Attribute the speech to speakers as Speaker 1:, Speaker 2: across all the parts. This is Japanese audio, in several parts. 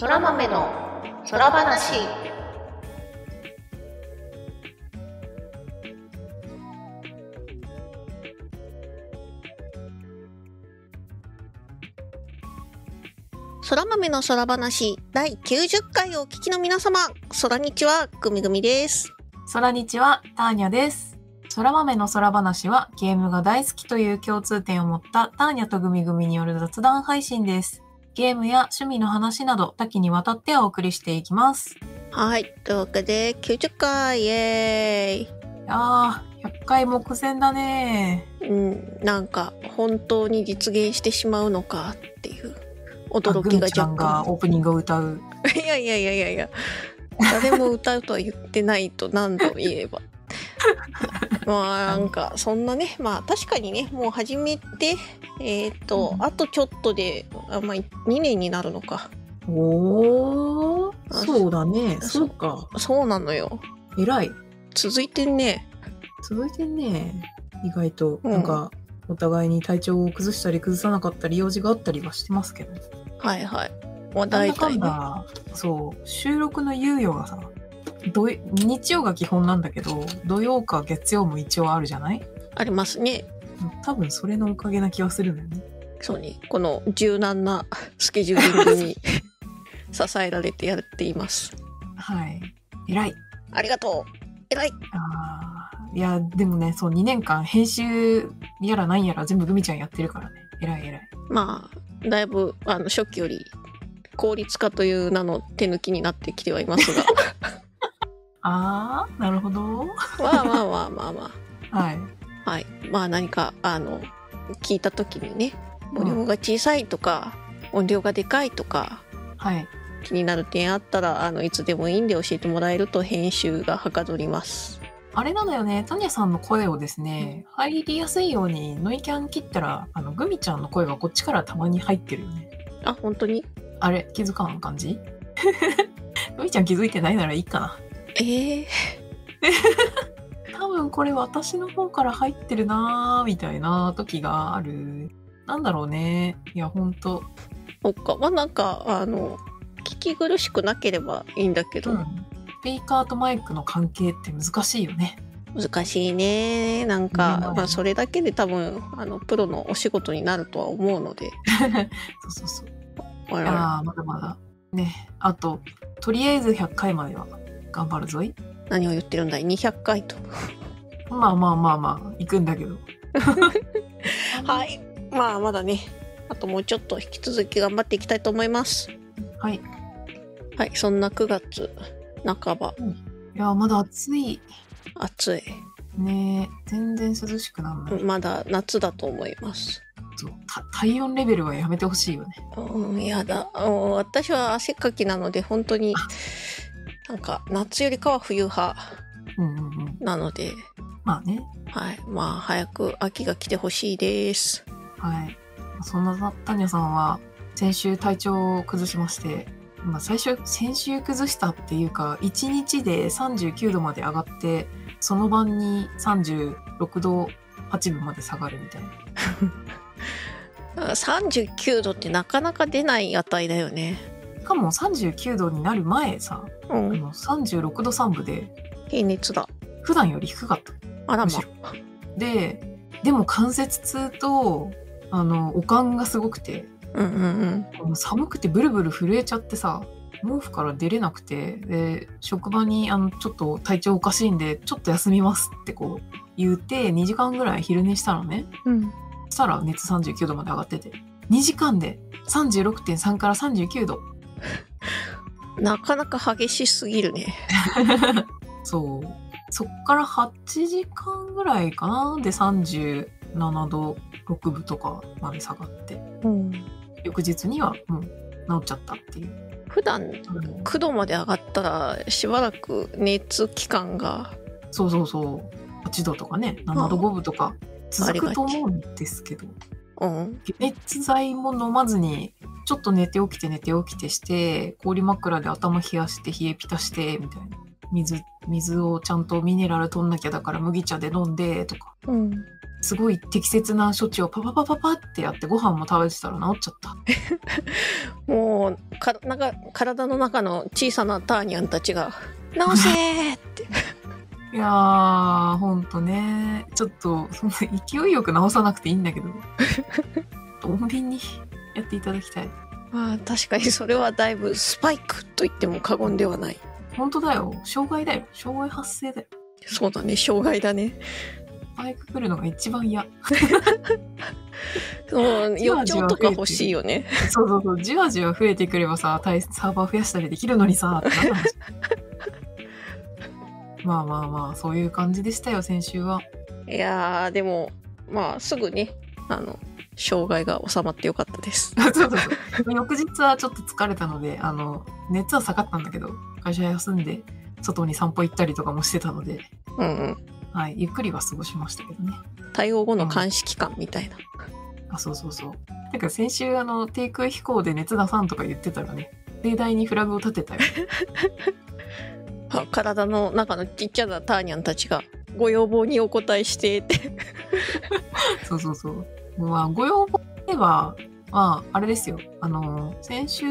Speaker 1: そら豆の空話空豆の空話第90回をお聞きの皆様空日はぐみぐみです
Speaker 2: 空日はターニャです。空豆の空話はゲームが大好きという共通点を持ったターニャとグミグミによる雑談配信です。ゲームや趣味の話など多岐にわたってお送りしていきます。い
Speaker 1: はいというわけで90回イエーイ
Speaker 2: やー、100回目前だね
Speaker 1: うん、なんか本当に実現してしまうのかっていう
Speaker 2: ー。
Speaker 1: 驚きが
Speaker 2: グミちゃん
Speaker 1: 若干
Speaker 2: がオープニングを歌う。
Speaker 1: いやいやいやいやいや誰も歌うとは言ってないと何度言えばまあなんかそんなねまあ確かにねもう始めてえっ、と、
Speaker 2: うん
Speaker 1: あとちょっとであまあ2年になるのか
Speaker 2: おー、
Speaker 1: あ
Speaker 2: そうだね。
Speaker 1: そ
Speaker 2: そうか。
Speaker 1: そうなのよ
Speaker 2: 偉い。
Speaker 1: 続いてんね
Speaker 2: 続いてんね。意外と、
Speaker 1: うん
Speaker 2: なんか、お互いに体調を崩したり崩さなかったり用事があったりはしてますけど。
Speaker 1: はいはいまあ大体ね
Speaker 2: だ、そう、収録の猶予がさ、土日曜が基本なんだけど、土曜か月曜も一応あるじゃない？
Speaker 1: ありますね
Speaker 2: 多分それのおかげな気がするんだよね。
Speaker 1: そうねこの柔軟な スケジューリングに 支えられてやっています
Speaker 2: はい。偉い。
Speaker 1: ありがとう偉い
Speaker 2: あーいや、でもね、そう、2年間編集やらなんやら全部グミちゃんやってるからね。偉い偉い。
Speaker 1: まあだいぶあの初期より効率化という名の手抜きになってきてはいますが
Speaker 2: あー、なるほど。
Speaker 1: まあまあまあまあま
Speaker 2: はい。
Speaker 1: あはいまあ何かあの聞いた時にね音量が小さいとか、音量がでかいとか
Speaker 2: はい。
Speaker 1: 気になる点あったらあのいつでもいいんで教えてもらえると編集がはかどります
Speaker 2: あれなのよね、タニャさんの声をですね、入りやすいようにノイキャン切ったら、あの、グミちゃんの声がこっちからたまに入ってるよね。
Speaker 1: あ本当に？
Speaker 2: あれ気づかん感じ？グミちゃん気づいてないならいいかな。
Speaker 1: ええ
Speaker 2: 多分これ私の方から入ってるなーみたいな時がある。なんだろうね。いや、ほんと。
Speaker 1: そっかまあなんかあの聞き苦しくなければいいんだけど、
Speaker 2: うん。スピーカーとマイクの関係って難しいよね。
Speaker 1: 難しいねなん
Speaker 2: う
Speaker 1: か、
Speaker 2: ん
Speaker 1: まあ、それだけで多分あのプロのお仕事になるとは思うので
Speaker 2: そうそうそう。
Speaker 1: 我々
Speaker 2: いやーまだまだ。ね。あと、とりあえず100回までは頑張るぞい。
Speaker 1: 何を言ってるんだい？200回と。
Speaker 2: まあまあまあまあ、行くんだけど。
Speaker 1: はい。まあまだね。あともうちょっと引き続き頑張っていきたいと思います。
Speaker 2: はい。
Speaker 1: はい。そんな9月半ば。
Speaker 2: いやーまだ暑い。
Speaker 1: 暑い。
Speaker 2: ね全然涼しくなんない。
Speaker 1: まだ夏だと思います。
Speaker 2: そう。た体温レベルはやめてほしいよね。
Speaker 1: うん。やだ。うん。私は汗かきなので本当になんか夏よりかは冬派
Speaker 2: うんうんうん。
Speaker 1: なので
Speaker 2: まあね。
Speaker 1: はいまあ早く秋が来てほしいです
Speaker 2: はい。そんなタニャさんは先週体調を崩しまして、まあ最初、先週崩したっていうか、1日で39度まで上がって、その晩に36度8分まで下がるみたいな。
Speaker 1: あ39度ってなかなか出ない値だよね
Speaker 2: しかも39度になる前さ、あ
Speaker 1: うん
Speaker 2: の36度3分で、
Speaker 1: 平熱だ。
Speaker 2: 普段より低かった。
Speaker 1: あらま
Speaker 2: むしろ。で、でも関節痛と、あの、おかんがすごくて、
Speaker 1: うんうん
Speaker 2: もう寒くてブルブル震えちゃってさ毛布から出れなくてで職場にあのちょっと体調おかしいんでちょっと休みますってこう言うて2時間ぐらい昼寝したのね。
Speaker 1: うん。
Speaker 2: そしたら熱39度まで上がってて。2時間で36.3から39度
Speaker 1: なかなか激しすぎるね。
Speaker 2: そう。そっから8時間ぐらいかな？で37度6分とかまで下がって。
Speaker 1: うん。
Speaker 2: 翌日にはもう治っちゃったっていう。
Speaker 1: 普段9度まで上がったらしばらく熱期間が
Speaker 2: そうそうそう。8度とかね、7度5分とか続くと思うんですけど、
Speaker 1: うん
Speaker 2: 解熱剤も飲まずに、ちょっと寝て起きて寝て起きてして、氷枕で頭冷やして冷えピタして、みたいな。水、水をちゃんとミネラル取んなきゃだから麦茶で飲んで、とか。
Speaker 1: うん
Speaker 2: すごい適切な処置をパパパパパってやってご飯も食べてたら治っちゃった。
Speaker 1: もうかなんか体の中の小さなターニャンたちが「直せ!」って
Speaker 2: いやー、ほんとね。ちょっと、そんな勢いよく直さなくていいんだけど。穏便にやっていただきたい。
Speaker 1: まあ確かにそれはだいぶスパイクと言っても過言ではない
Speaker 2: ほんとだよ。障害だよ。障害発生だよ。
Speaker 1: そうだね障害だね
Speaker 2: バイク来るのが一番嫌。
Speaker 1: そう 予兆とか欲しいよね
Speaker 2: そうそうそう。じわじわ増えてくればさ、対サーバー増やしたりできるのにさ、ってなった話まあまあまあ、そういう感じでしたよ、先週は。
Speaker 1: いやーでもまあすぐねあの障害が収まってよかったです
Speaker 2: そうそうそう。翌日はちょっと疲れたので、あの、熱は下がったんだけど、会社休んで、外に散歩行ったりとかもしてたので、
Speaker 1: うんうん
Speaker 2: はい、ゆっくりは過ごしましたけどね。
Speaker 1: 対応後の監視期間みたいな、
Speaker 2: あ、そうそうそう。てか先週、あの、低空飛行で熱出さんとか言ってたらね、例題にフラグを立てたよ。
Speaker 1: あ体の中のちっちゃなターニャンたちがご要望にお答えしてって
Speaker 2: そうそうそう。まあ、ご要望では、まあ、あれですよ。あの、先週、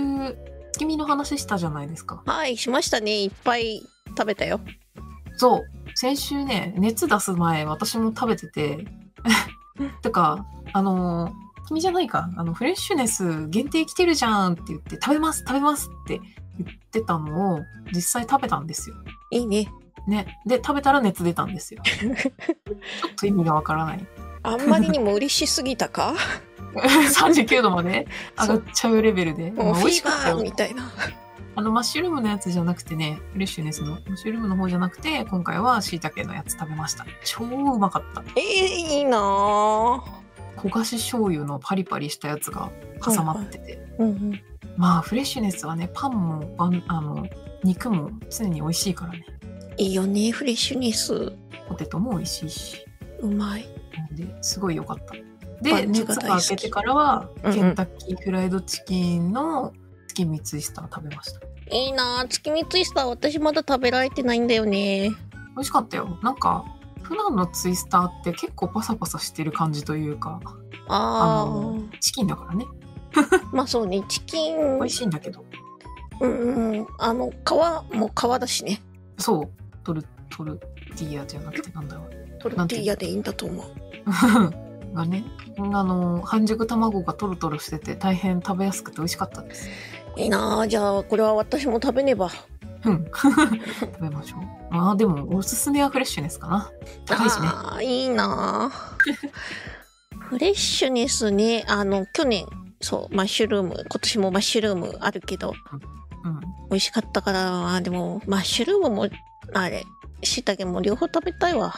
Speaker 2: 月見の話したじゃないですか。
Speaker 1: はいしましたねいっぱい食べたよ
Speaker 2: そう。先週ね、熱出す前、私も食べてて、てか、あの、君じゃないか、あの、フレッシュネス限定来てるじゃんって言って、食べます、食べますって言ってたのを、実際食べたんですよ。
Speaker 1: いいね
Speaker 2: ね。で、食べたら熱出たんですよ。ちょっと意味がわからない。
Speaker 1: あんまりにも嬉しすぎたか？
Speaker 2: 39度まで？上がっちゃうレベルで。
Speaker 1: もうフィーバー
Speaker 2: 美味しかったよ
Speaker 1: みたいな
Speaker 2: あの、マッシュルームのやつじゃなくてね、フレッシュネスのマッシュルームの方じゃなくて、今回は椎茸のやつ食べました。超うまかった。
Speaker 1: えー、いいなぁ
Speaker 2: 焦がし醤油のパリパリしたやつが挟まってて。
Speaker 1: うんうん
Speaker 2: まあ、フレッシュネスはね、パンもバン、あの、肉も常に美味しいからね。
Speaker 1: いいよねフレッシュネス
Speaker 2: ポテトも美味しいし。
Speaker 1: うまい
Speaker 2: で、すごい良かった。
Speaker 1: パ
Speaker 2: で、熱が明けてからは、
Speaker 1: うんうん
Speaker 2: ケンタッキーフライドチキンの月見ツイスター食べました。
Speaker 1: いいなぁ月見ツイスター私まだ食べられてないんだよね
Speaker 2: 美味しかったよ。なんか、普段のツイスターって結構パサパサしてる感じというか、あ
Speaker 1: あ
Speaker 2: の
Speaker 1: ー、
Speaker 2: チキンだからね。
Speaker 1: まあそうねチキン
Speaker 2: 美味しいんだけど。
Speaker 1: うんうんあの皮も皮だしね
Speaker 2: そう。トル、トルティーヤじゃなくてなんだろう。
Speaker 1: トルティーヤでいいんだと思う
Speaker 2: がね、あの、半熟卵がトロトロしてて大変食べやすくて美味しかったです。
Speaker 1: いいなぁじゃあこれは私も食べねば
Speaker 2: うん。食べましょう。まあでも、おすすめはフレッシュネスかな。高いしね。
Speaker 1: あーいいなぁフレッシュネスねあの去年そうマッシュルーム今年もマッシュルームあるけど
Speaker 2: うん。
Speaker 1: 美味しかったからあでもマッシュルームもあれしいたけも両方食べたいわ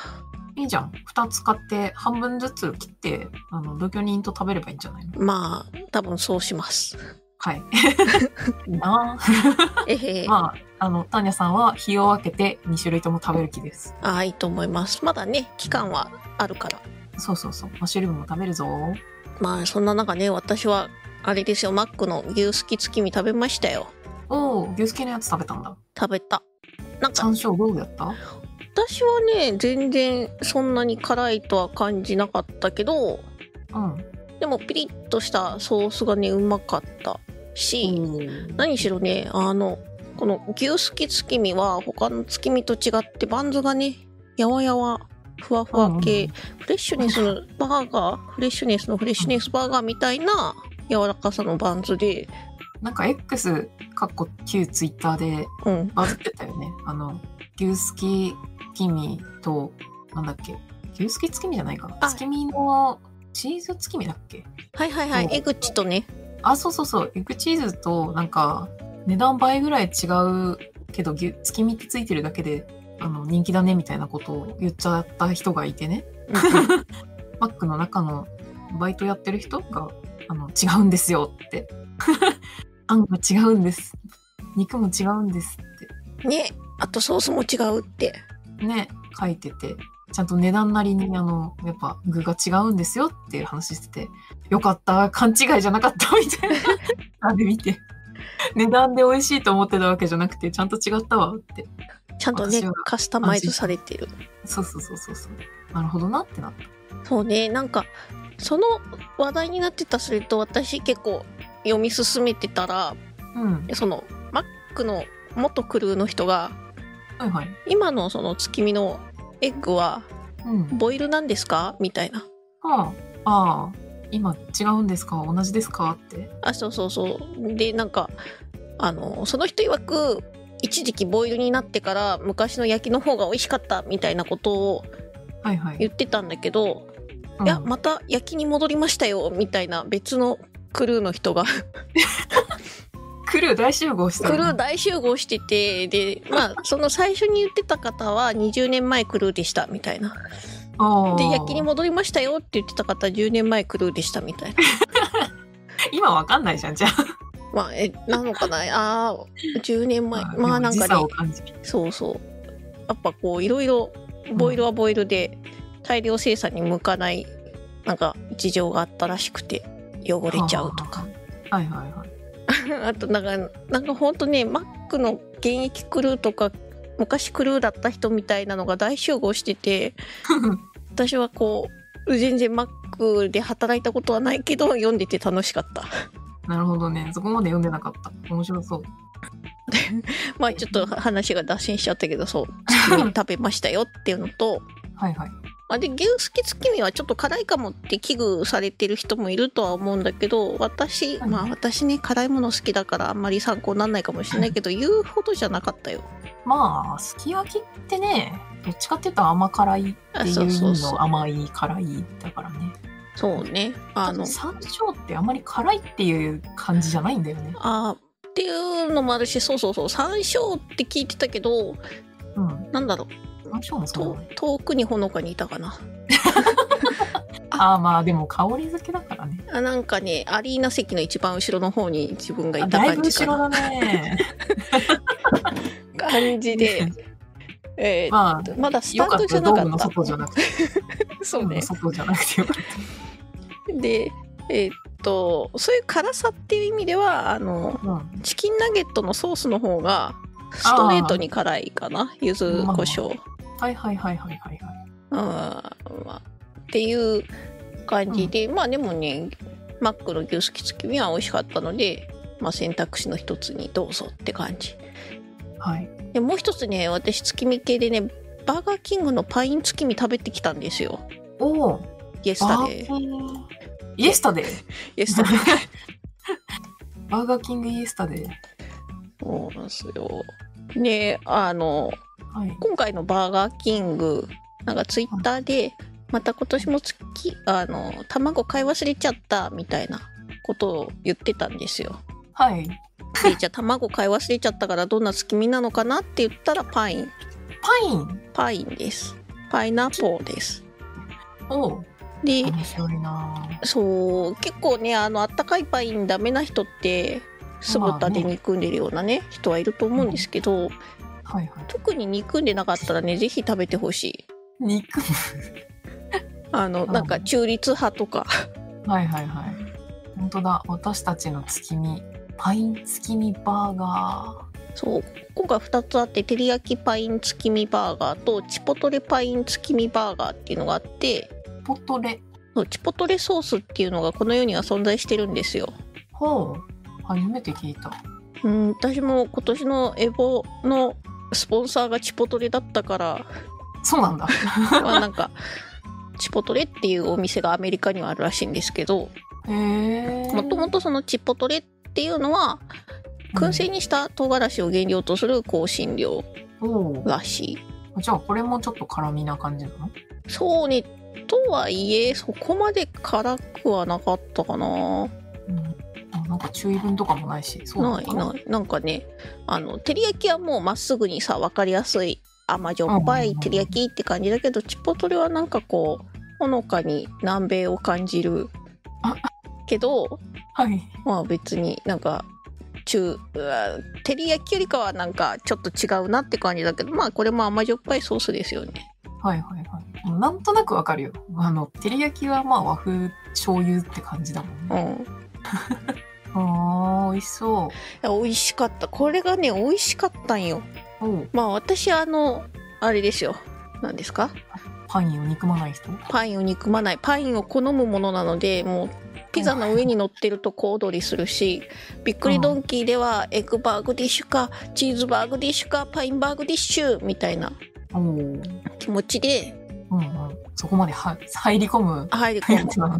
Speaker 2: いいじゃん。二つ買って半分ずつ切って、あの、同居人と食べればいいんじゃないの？
Speaker 1: まあ多分そうします
Speaker 2: はい。いいな
Speaker 1: えへ
Speaker 2: ぁまあ、あの、ターニャさんは日を分けて2種類とも食べる気です。
Speaker 1: ああいいと思いますまだね期間はあるから
Speaker 2: そうそうそう。マッシュルームも食べるぞ。
Speaker 1: まあそんな中ね私はあれですよマックの牛すき月見食べましたよ
Speaker 2: おー、牛すきのやつ食べたんだ。
Speaker 1: 食べたなんか
Speaker 2: 山椒どうやった？
Speaker 1: 私はね全然そんなに辛いとは感じなかったけど
Speaker 2: うん。
Speaker 1: でもピリッとしたソースがねうまかったし、何しろねあのこの牛すき月見は他の月見と違ってバンズがねやわやわふわふわ系、フレッシュネスのバーガーフレッシュネスのフレッシュネスバーガーみたいな柔らかさのバンズで。
Speaker 2: なんか X、かっこ旧ツイッターで
Speaker 1: うん。
Speaker 2: バズってたよね。あの、牛すき月見と、なんだっけ？牛すき月見じゃないかな？
Speaker 1: あ。
Speaker 2: 月見のチーズ月見だっけ？
Speaker 1: はいはいはい。
Speaker 2: そう。
Speaker 1: 江口とね。
Speaker 2: あ、そうそうそう。エッグチーズとなんか値段倍ぐらい違うけど、牛月見ってついてるだけで、あの、人気だねみたいなことを言っちゃった人がいてね。マックの中のバイトやってる人が、あの、違うんですよって。あんが違うんです。肉も違うんですっ
Speaker 1: ねあとソースも違うって
Speaker 2: てね、書いてて、ちゃんと値段なりに、あの、やっぱ具が違うんですよっていう話してて、よかった、勘違いじゃなかったみたいな。あれ見て。値段で美味しいと思ってたわけじゃなくて、ちゃんと違ったわって。
Speaker 1: ちゃんとねカスタマイズされてる
Speaker 2: そうそうそうそうそう。なるほどなってなった。
Speaker 1: そうねなんかその話題になってたスレッド私結構読み進めてたら
Speaker 2: うん。
Speaker 1: そのマックの元クルーの人が
Speaker 2: はいはい。
Speaker 1: 今のその月見のエッグは
Speaker 2: うん。
Speaker 1: ボイルなんですか？みたいな
Speaker 2: はあ、ああ、今違うんですか？同じですか？って。
Speaker 1: あそうそうそうでなんかあのその人曰く一時期ボイルになってから昔の焼きの方が美味しかったみたいなことを
Speaker 2: はいはい。
Speaker 1: 言ってたんだけど、
Speaker 2: うん。
Speaker 1: いやまた焼きに戻りましたよみたいな別のクルーの人が。
Speaker 2: クルー大集合して
Speaker 1: ク
Speaker 2: る
Speaker 1: ルー大集合しててでまあその最初に言ってた方は20年前クルーでしたみたいな。で焼きに戻りましたよって言ってた方は10年前クルーでしたみたいな。
Speaker 2: 今わかんないじゃん、じゃあ。
Speaker 1: まあえなのかな？あー10年前。まあなんかね。そうそう。やっぱこういろいろボイルはボイルで大量生産に向かないなんか事情があったらしくて汚れちゃうとか。
Speaker 2: はいはいはい。
Speaker 1: あとなんかなんかほんとねマックの現役クルーとか昔クルーだった人みたいなのが大集合してて 私はこう全然マックで働いたことはないけど読んでて楽しかった
Speaker 2: なるほどね。そこまで読んでなかった。面白そう。
Speaker 1: まあちょっと話が脱線しちゃったけどそう月見食べましたよっていうのと
Speaker 2: はいはい。
Speaker 1: あで牛すき月見はちょっと辛いかもって危惧されてる人もいるとは思うんだけど私
Speaker 2: はい
Speaker 1: まあ私ね辛いもの好きだからあんまり参考にならないかもしれないけど言うほどじゃなかったよ
Speaker 2: まあ、すき焼きってね、どっちかっていうと甘辛いって
Speaker 1: あ
Speaker 2: いうの甘い辛いだからね。
Speaker 1: そうねあの
Speaker 2: あの、山椒ってあまり辛いっていう感じじゃないんだよね。
Speaker 1: あーっていうのもあるしそうそうそう山椒って聞いてたけど
Speaker 2: うん。
Speaker 1: なんだろう
Speaker 2: 山椒もそうね。
Speaker 1: 遠くにほのかにいたかな
Speaker 2: ああ、まあでも香り付けだからね。
Speaker 1: あなんかねアリーナ席の一番後ろの方に自分がい
Speaker 2: あ
Speaker 1: た
Speaker 2: だいぶ後
Speaker 1: 感じかな
Speaker 2: ろだね。
Speaker 1: 感じで、えー
Speaker 2: まあ、
Speaker 1: まだスタ。ンドじゃなかった
Speaker 2: 外じゃなくて。
Speaker 1: そうね
Speaker 2: 外じゃなくてよかっ
Speaker 1: でえーっとそういう辛さっていう意味ではあの
Speaker 2: た。うん。
Speaker 1: チキンナゲットのソースの方がストレートに辛いかな柚子胡椒、
Speaker 2: はいはいはいはいはいはい。
Speaker 1: うんまあ、っていう感じで、まあでもねマックの牛すき月見は美味しかったので、まあ、選択肢の一つにどうぞって感じ
Speaker 2: はい。
Speaker 1: でもう一つね私月見系でねバーガーキングのパイン月見食べてきたんですよ
Speaker 2: おお。
Speaker 1: イエスタで
Speaker 2: イエスタデー。
Speaker 1: イエスタで
Speaker 2: バーガーキングイエスタデー。
Speaker 1: そうなんですよであの
Speaker 2: はい。
Speaker 1: 今回のバーガーキングなんかツイッターでまた今年も月あの卵買い忘れちゃったみたいなことを言ってたんですよ
Speaker 2: はい。
Speaker 1: でじゃあ卵買い忘れちゃったからどんな月見なのかなって言ったらパイン
Speaker 2: パイン？
Speaker 1: パインですパイナッポーです
Speaker 2: おお。
Speaker 1: で
Speaker 2: 面白いな
Speaker 1: そう結構ねあのあったかいパインダメな人って酢豚で憎んでるようなね人はいると思うんですけど、
Speaker 2: はいはい。
Speaker 1: 特に憎んでなかったらねぜひ食べてほしい
Speaker 2: 肉。
Speaker 1: あのなんか中立派とか
Speaker 2: はいはいはい。本当だ。私たちの月見。パイン月見バーガ
Speaker 1: そう今回2つあって照り焼きパイン月見バーガーとチポトレパイン月見バーガーっていうのがあって
Speaker 2: ー。ポトレ。
Speaker 1: そうチポトレソースっていうのがこの世には存在してるんですよ。
Speaker 2: ほう。初めて聞いた。
Speaker 1: うん私も今年のエボのスポンサーがチポトレだったから
Speaker 2: そうなんだ。
Speaker 1: まあなんかチポトレっていうお店がアメリカにはあるらしいんですけど。もともとそのチポトレっていうのは燻製にした唐辛子を原料とする香辛料。らしい。
Speaker 2: じゃあこれもちょっと辛みな感じなの？
Speaker 1: そうねとはいえそこまで辛くはなかったかな
Speaker 2: うん。あなんか注意分とかもないし。そう
Speaker 1: ない
Speaker 2: な
Speaker 1: ないなんかねあの照り焼きはもうまっすぐにさ分かりやすい甘じょっぱい照り焼きって感じだけどチポトレはなんかこうほのかに南米を感じる
Speaker 2: あ
Speaker 1: けど
Speaker 2: はい。
Speaker 1: まあ別になんか中照り焼きよりかはなんかちょっと違うなって感じだけどまあこれも甘じょっぱいソースですよね
Speaker 2: はいはいはい。なんとなくわかるよ。あの、照り焼きはまあ和風醤油って感じだもん
Speaker 1: う
Speaker 2: ね。
Speaker 1: ん。
Speaker 2: あー、美味しそ
Speaker 1: いや美味しかった。これがね美味しかったんよ。まあ私あのあれですよ。何ですか？
Speaker 2: パインを憎まない人？
Speaker 1: パインを憎まない。パインを好むものなのでもうピザの上に乗ってると小躍りするしびっくりドンキーではエッグバーグディッシュかチーズバーグディッシュかパインバーグディッシュみたいな気持ちで
Speaker 2: うん。そこまでは入り込む
Speaker 1: 入り込む
Speaker 2: やつなの。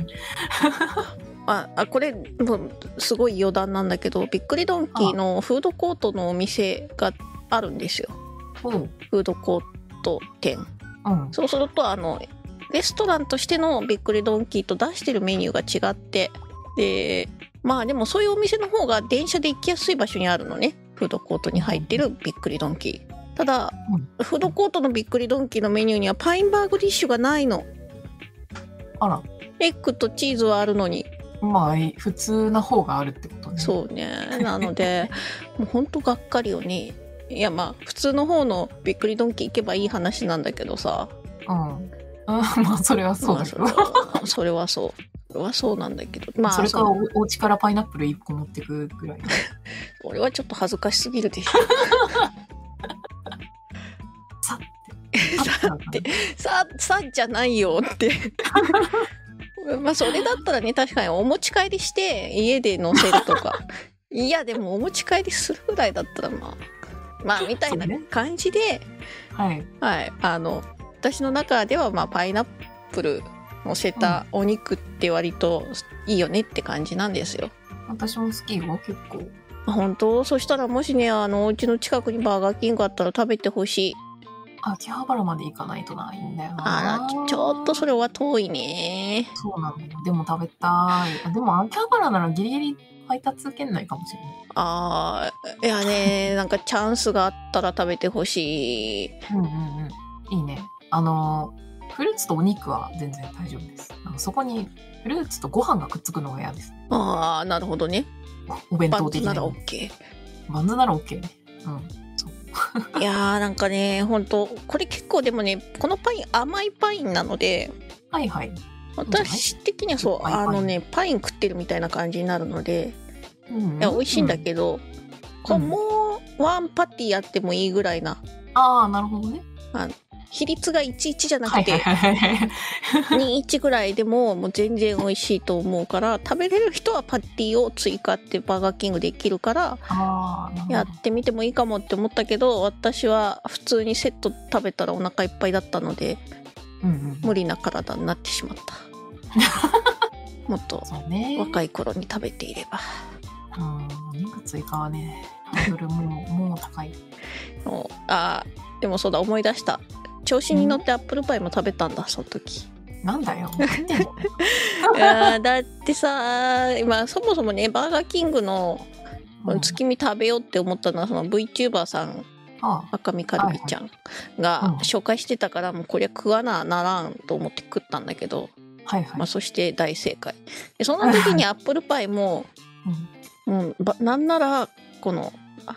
Speaker 1: ああこれもうすごい余談なんだけどびっくりドンキーのフードコートのお店があるんですよ。フードコート店
Speaker 2: うん。
Speaker 1: そうするとあのレストランとしてのびっくりドンキーと出してるメニューが違ってでまあでもそういうお店の方が電車で行きやすい場所にあるのねフードコートに入ってるびっくりドンキーただ、フードコートのびっくりドンキーのメニューにはパインバーグディッシュがないの
Speaker 2: あら。
Speaker 1: エッグとチーズはあるのに
Speaker 2: まあ、普通な方があるってことね。
Speaker 1: そうねなので もうほんとがっかりよねいやまあ普通の方のびっくりドンキー行けばいい話なんだけどさ
Speaker 2: うん。うん、まあ、それはそうだけど。
Speaker 1: まあそれはそうそれはそうなんだけどまあ
Speaker 2: それか
Speaker 1: の
Speaker 2: おお家からパイナップル1個持ってくぐらい。
Speaker 1: 俺はちょっと恥ずかしすぎるでしょ。
Speaker 2: さって
Speaker 1: ささじゃないよって。まあそれだったらね確かにお持ち帰りして家で乗せるとか。いやでもお持ち帰りするぐらいだったらまあ。まあみたいな感じで、
Speaker 2: はい。
Speaker 1: はい。あの私の中ではまあパイナップル乗せたお肉って割といいよねって感じなんですよ。
Speaker 2: 私も好きよ、結構。
Speaker 1: 本当？そしたらもしねあのお家の近くにバーガーキングあったら食べてほしい
Speaker 2: 秋葉原まで行かないとないんだよな。
Speaker 1: あらちょっとそれは遠いね
Speaker 2: そうなのよ。でも食べたい。あでも秋葉原ならギリギリ配達圏内かもしれない。
Speaker 1: あーいやね なんかチャンスがあったら食べてほしい
Speaker 2: うんうんうん。いいね。あの、フルーツとお肉は全然大丈夫です。なんかそこにフルーツとご飯がくっつくのが嫌です。
Speaker 1: ああなるほどね
Speaker 2: お弁
Speaker 1: バ
Speaker 2: 当的な
Speaker 1: ンズなら OK
Speaker 2: バンズなら OK ね。うん。
Speaker 1: いやーなんかね本当これ結構でもねこのパイン甘いパインなので
Speaker 2: はいはい。
Speaker 1: 私的にはそうあのねパイン食ってるみたいな感じになるので
Speaker 2: うん、
Speaker 1: いや美味しいんだけど、こう
Speaker 2: うん。
Speaker 1: もうワンパティやってもいいぐらいな。
Speaker 2: ああ、なるほどね。
Speaker 1: 比率が11じゃなくて
Speaker 2: はいはいはいはい。
Speaker 1: 21ぐらいでももう全然美味しいと思うから食べれる人はパティを追加ってバーガーキングできるからやってみてもいいかもって思ったけど私は普通にセット食べたらお腹いっぱいだったので
Speaker 2: うんうん。
Speaker 1: 無理な体になってしまった もっと。若い頃に食べていれば
Speaker 2: うん、お肉追加はね、ハードルもう、もう高い。
Speaker 1: あーでもそうだ思い出した調子に乗ってアップルパイも食べたんだその時。
Speaker 2: なんだよ。
Speaker 1: いやーだってさ今そもそもねバーガーキングの月見食べようって思ったのはその VTuber さん
Speaker 2: あ
Speaker 1: 赤身カルビちゃんが
Speaker 2: うん。
Speaker 1: 紹介してたからもうこりゃ食わなならんと思って食ったんだけど、
Speaker 2: あ、はいはい。
Speaker 1: まあ、そして大正解。でその時にアップルパイも、うん、ばなんならこの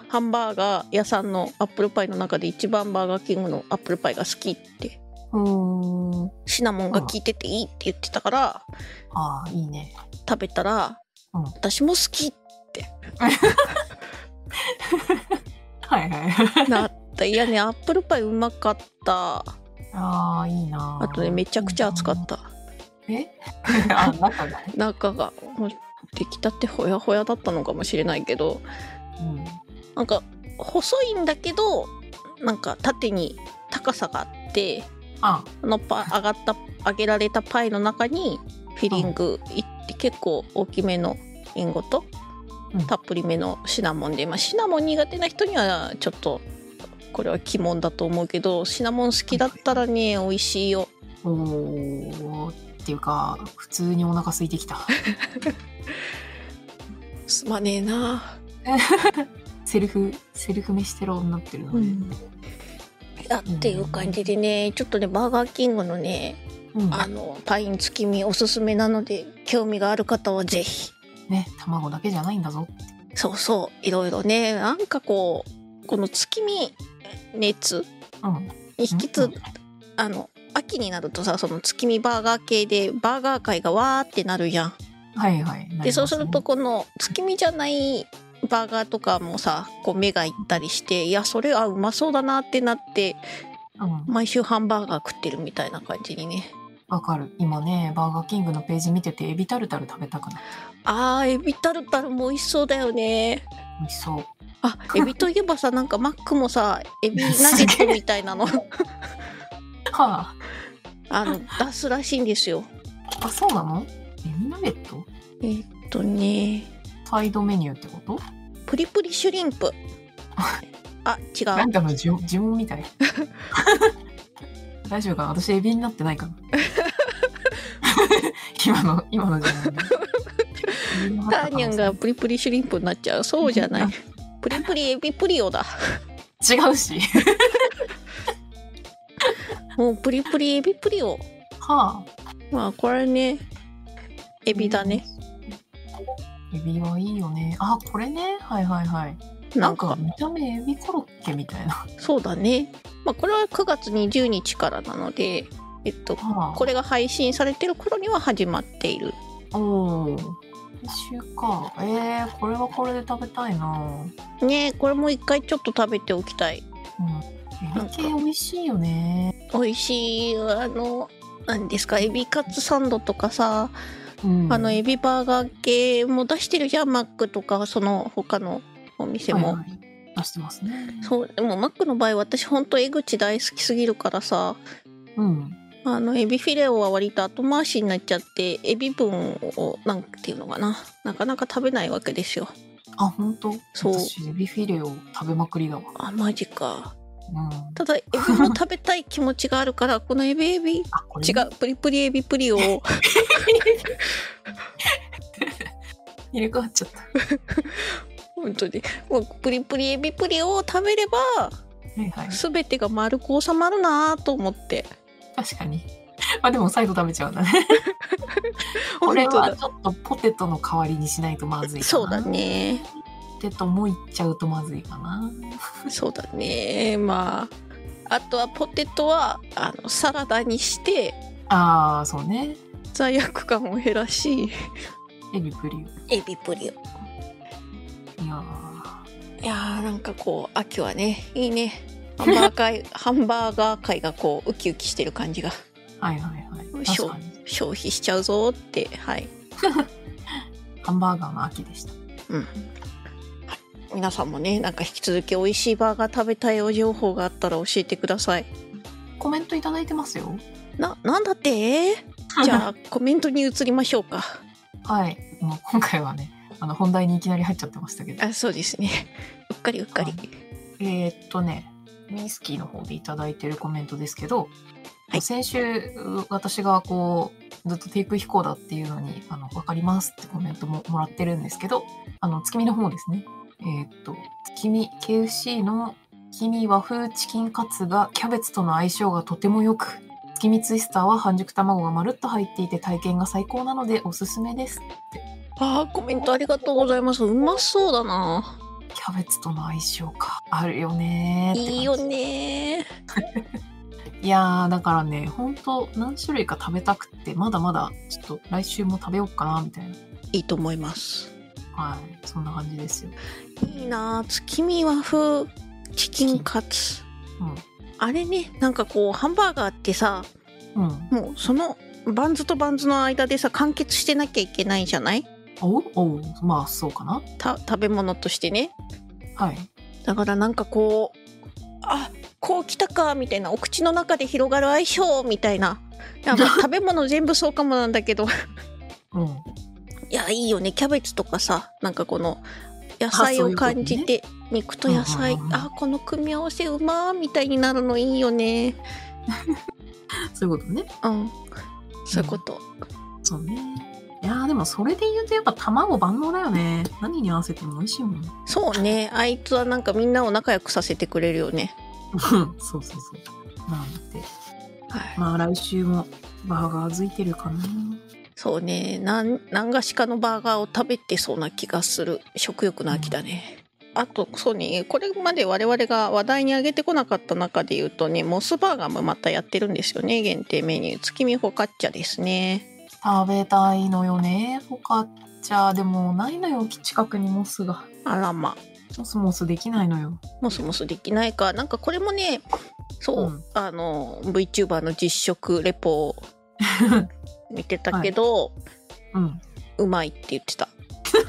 Speaker 1: ハンバーガー屋さんのアップルパイの中で一番バーガーキングのアップルパイが好きって。シナモンが効いてていいって言ってたから
Speaker 2: ああ、いいね。
Speaker 1: 食べたら、
Speaker 2: うん
Speaker 1: 私も好き
Speaker 2: はいはい。
Speaker 1: なったいやねアップルパイうまかった
Speaker 2: ああ、いいな。
Speaker 1: あとねめちゃくちゃ熱かった
Speaker 2: え？あ、中がね。
Speaker 1: 中が出来たてほやほやだったのかもしれないけど
Speaker 2: うん。
Speaker 1: なんか細いんだけどなんか縦に高さがあって
Speaker 2: あ。
Speaker 1: あのパ上がった揚げられたパイの中にフィリングいって結構大きめのリンゴと
Speaker 2: うん。
Speaker 1: たっぷりめのシナモンで、まあ、シナモン苦手な人にはちょっとこれは鬼門だと思うけどシナモン好きだったらね美味しいよ。
Speaker 2: おーっていうか、普通にお腹空いてきた。
Speaker 1: すまねえな
Speaker 2: セルフ、セルフ飯テロになってるので。
Speaker 1: あっていう感じでねちょっとねバーガーキングのね
Speaker 2: うん。
Speaker 1: あのパイン月見おすすめなので興味がある方はぜひ
Speaker 2: ね、卵だけじゃないんだぞ。
Speaker 1: そうそういろいろねなんかこうこの月見熱
Speaker 2: うん。
Speaker 1: に引きつあの秋になるとさその月見バーガー系でバーガー界がわーってなるやん。
Speaker 2: はいはい。
Speaker 1: でそうするとこの月見じゃないバーガーとかもさこう目がいったりしていやそれあうまそうだなってなって
Speaker 2: うん。
Speaker 1: 毎週ハンバーガー食ってるみたいな感じにね。
Speaker 2: わかる。今ね、バーガーキングのページ見てて、エビタルタル食べたくなる。
Speaker 1: あー、エビタルタルも美味しそうだよね。
Speaker 2: 美味しそう。
Speaker 1: あ、エビといえばさ、なんかマックもさ、エビナゲットみたいなの、
Speaker 2: はあ。
Speaker 1: あの、出すらしいんですよ。
Speaker 2: あ、そうなの？エビナゲット？
Speaker 1: えーっとね、
Speaker 2: サイドメニューってこと？
Speaker 1: プリプリシュリンプ。あ、違う。
Speaker 2: なんかの呪呪文みたい。大丈夫かな？私エビになってないかな？今の、今の呪文。エビになった可能性
Speaker 1: ターニャンがプリプリシュリンプになっちゃう。そうじゃない。プリプリエビプリオだ。
Speaker 2: 違うし。
Speaker 1: もうプリプリエビプリオ。
Speaker 2: はあ。
Speaker 1: まあ、これね、エビだね。。
Speaker 2: エビはいいよね。あ、これね。はいはいはい。
Speaker 1: な
Speaker 2: なんんか
Speaker 1: か、
Speaker 2: 見た目エビコロッケみたいな。
Speaker 1: そうだね。まあ、これは9月20日からなので、えっと、
Speaker 2: はあ、
Speaker 1: これが配信されてる頃には始まっている。
Speaker 2: おお。一週か。えー、これはこれで食べたいな。
Speaker 1: ねこれも一回ちょっと食べておきたい。
Speaker 2: うん。エビ系美味しいよね。
Speaker 1: 美味しい、あの、何ですか、エビカツサンドとかさ、
Speaker 2: うん。
Speaker 1: あの、エビバーガー系も出してるじゃん、マックとか、その他のお店も。
Speaker 2: はいはい出してますね。
Speaker 1: そう、でもマックの場合、私ほんと江口大好きすぎるからさ、
Speaker 2: うん。
Speaker 1: あの、エビフィレオは割と後回しになっちゃって、エビ分を、なんていうのかな、なかなか食べないわけですよ。
Speaker 2: あ、本当？
Speaker 1: そう
Speaker 2: 私、エビフィレオ食べまくりだわ。
Speaker 1: あ、マジか。
Speaker 2: うん。
Speaker 1: ただ、エビも食べたい気持ちがあるから、このエビエビ、違う、プリプリエビプリを、
Speaker 2: 入れ替わっちゃった。
Speaker 1: 本当に、もうプリプリエビプリを食べれば、
Speaker 2: はいはい。
Speaker 1: すべてが丸く収まるなと思って。
Speaker 2: 確かに。あ、でも最後食べちゃうんだね。これはちょっとポテトの代わりにしないとまずい。
Speaker 1: そうだ。ね。
Speaker 2: ポテトもいっちゃうとまずいかな。
Speaker 1: そうだね。まあ、あとはポテトは、あの、サラダにして、
Speaker 2: ああ、そうね。
Speaker 1: 罪悪感を減らし、
Speaker 2: エビプリ
Speaker 1: エビプリを。
Speaker 2: オ。いや
Speaker 1: いやーなんかこう秋はねいいねハンバーガー界 ハンバーガー界がこうウキウキしてる感じが
Speaker 2: ーはいはいはい。
Speaker 1: しょ
Speaker 2: 確かに。
Speaker 1: 消費しちゃうぞーってはい、
Speaker 2: ハンバーガーの秋でした。
Speaker 1: うんはい、皆さんもねなんか引き続き美味しいバーガー食べたいお情報があったら教えてください。
Speaker 2: コメントいただいてますよ。
Speaker 1: ななんだって？じゃあコメントに移りましょうか。
Speaker 2: はい。もう今回はね、あの本題にいきなり入っちゃってましたけど。
Speaker 1: あそうですね。うっかりうっかり、
Speaker 2: はい。えーっとね、ミスキーの方でいただいてるコメントですけど、
Speaker 1: はい。
Speaker 2: 先週私がこうずっとテイク飛行だっていうのにあの分かりますってコメントももらってるんですけどあの月見の方ですねえーっと月見 KFC の月見和風チキンカツがキャベツとの相性がとてもよく月見ツイスターは半熟卵がまるっと入っていて体験が最高なのでおすすめです。
Speaker 1: あーコメントありがとうございます。うまそうだな。
Speaker 2: キャベツとの相性か。あるよね
Speaker 1: いいよね
Speaker 2: いやーだからねほんと何種類か食べたくってまだまだちょっと来週も食べようかなみたいな。い
Speaker 1: いと思います。
Speaker 2: はいそんな感じですよ
Speaker 1: いいなあ月見和風チキンカツ。あれねなんかこうハンバーガーってさ
Speaker 2: うん。うん
Speaker 1: もうそのバンズとバンズの間でさ完結してなきゃいけないじゃない？
Speaker 2: おうおう。まあそうかな。
Speaker 1: た食べ物としてね。
Speaker 2: はい。
Speaker 1: だからなんかこうあこうきたかみたいなお口の中で広がる相性みたいな。いやまあ食べ物全部そうかもなんだけど。
Speaker 2: うん。
Speaker 1: いやいいよね。キャベツとかさなんかこの野菜を感じて、肉と野菜、
Speaker 2: うんうんうん
Speaker 1: あこの組み合わせうまーみたいになるのいいよね。
Speaker 2: そういうことね。
Speaker 1: うん。そういうこと、
Speaker 2: そうね。いやーでもそれで言うとやっぱ卵万能だよね。何に合わせても美味しいもん。うん
Speaker 1: そうね。あいつはなんかみんなを仲良くさせてくれるよね。
Speaker 2: そうそうそう。なんで
Speaker 1: はい。
Speaker 2: まあ来週もバーガー付いてるかな
Speaker 1: そうね。なん何がしかのバーガーを食べてそうな気がする。食欲の秋だね、あとそうね。これまで我々が話題に上げてこなかった中で言うとねモスバーガーもまたやってるんですよね。限定メニュー。月見フォカッチャですね。
Speaker 2: 食べたいのよね。フォカッチャ。でもないのよ。近くにモスが。
Speaker 1: あらま
Speaker 2: モスモスできないのよ。
Speaker 1: モスモスできないか。なんかこれもねそう、
Speaker 2: うん。
Speaker 1: あの VTuber の実食レポ。を 見てたけど、
Speaker 2: うん。
Speaker 1: うまいって言ってた。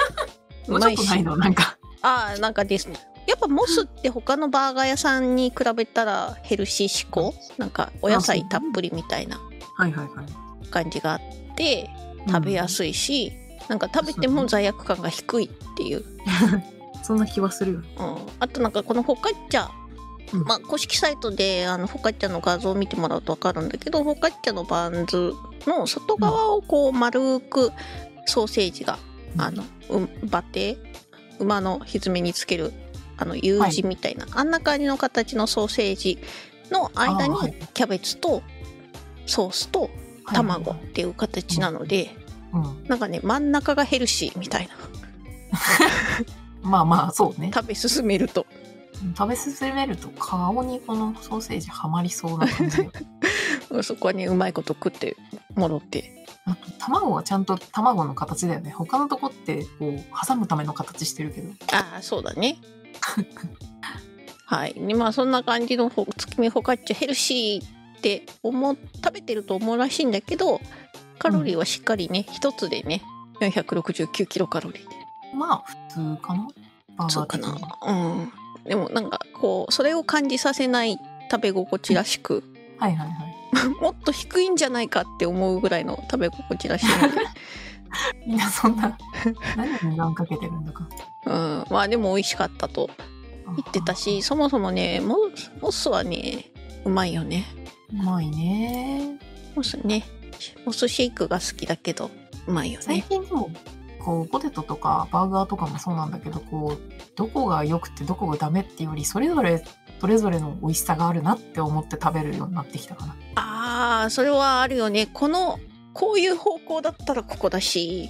Speaker 2: もうちょっとないの？なんか。
Speaker 1: ああなんかですね。やっぱモスって他のバーガー屋さんに比べたらヘルシー志向なんかお野菜たっぷりみたいな
Speaker 2: はいはいはい。
Speaker 1: 感じがあって食べやすいし、なんか食べても罪悪感が低いっていう、
Speaker 2: そんな気はするよ。
Speaker 1: うん、あとなんかこのフォカッチャ
Speaker 2: うん
Speaker 1: まあ、公式サイトであのフォカッチャの画像を見てもらうと分かるんだけどフォカッチャのバンズの外側をこう丸くソーセージが、
Speaker 2: うん。
Speaker 1: あのう馬蹄馬の蹄につけるあの U 字みたいな、あんな感じの形のソーセージの間にキャベツとソースと卵っていう形なので、
Speaker 2: うん。
Speaker 1: なんかね真ん中がヘルシーみたいな。
Speaker 2: まあまあ、そうね。
Speaker 1: 食べ進めると
Speaker 2: 食べ進めると顔にこのソーセージはまりそうな感じ。で。
Speaker 1: そこはねうまいこと食って戻って。
Speaker 2: あと卵はちゃんと卵の形だよね。他のとこってこう挟むための形してるけど。
Speaker 1: ああそうだね。はい。でまあそんな感じの月見フォカッチャヘルシーって思う食べてると思うらしいんだけどカロリーはしっかりね一、つでね469キロカロリー
Speaker 2: まあ普通かな。バー
Speaker 1: そうかな。うんでもなんかこうそれを感じさせない食べ心地らしく
Speaker 2: はいはいはい。
Speaker 1: もっと低いんじゃないかって思うぐらいの食べ心地らしいので
Speaker 2: みんなそんな、何に値段かけてるんだか。
Speaker 1: うんまあでも美味しかったと言ってたしそもそもねモスモスはねうまいよね
Speaker 2: うまいね。
Speaker 1: モスねモスシェイクが好きだけどうまいよ
Speaker 2: 最
Speaker 1: ね
Speaker 2: 近でも、こう、ポテトとかバーガーとかもそうなんだけど、こう、どこが良くてどこがダメっていうより、それぞれ、それぞれの美味しさがあるなって思って食べるようになってきたかな。
Speaker 1: あーそれはあるよねこのこういう方向だったらここだし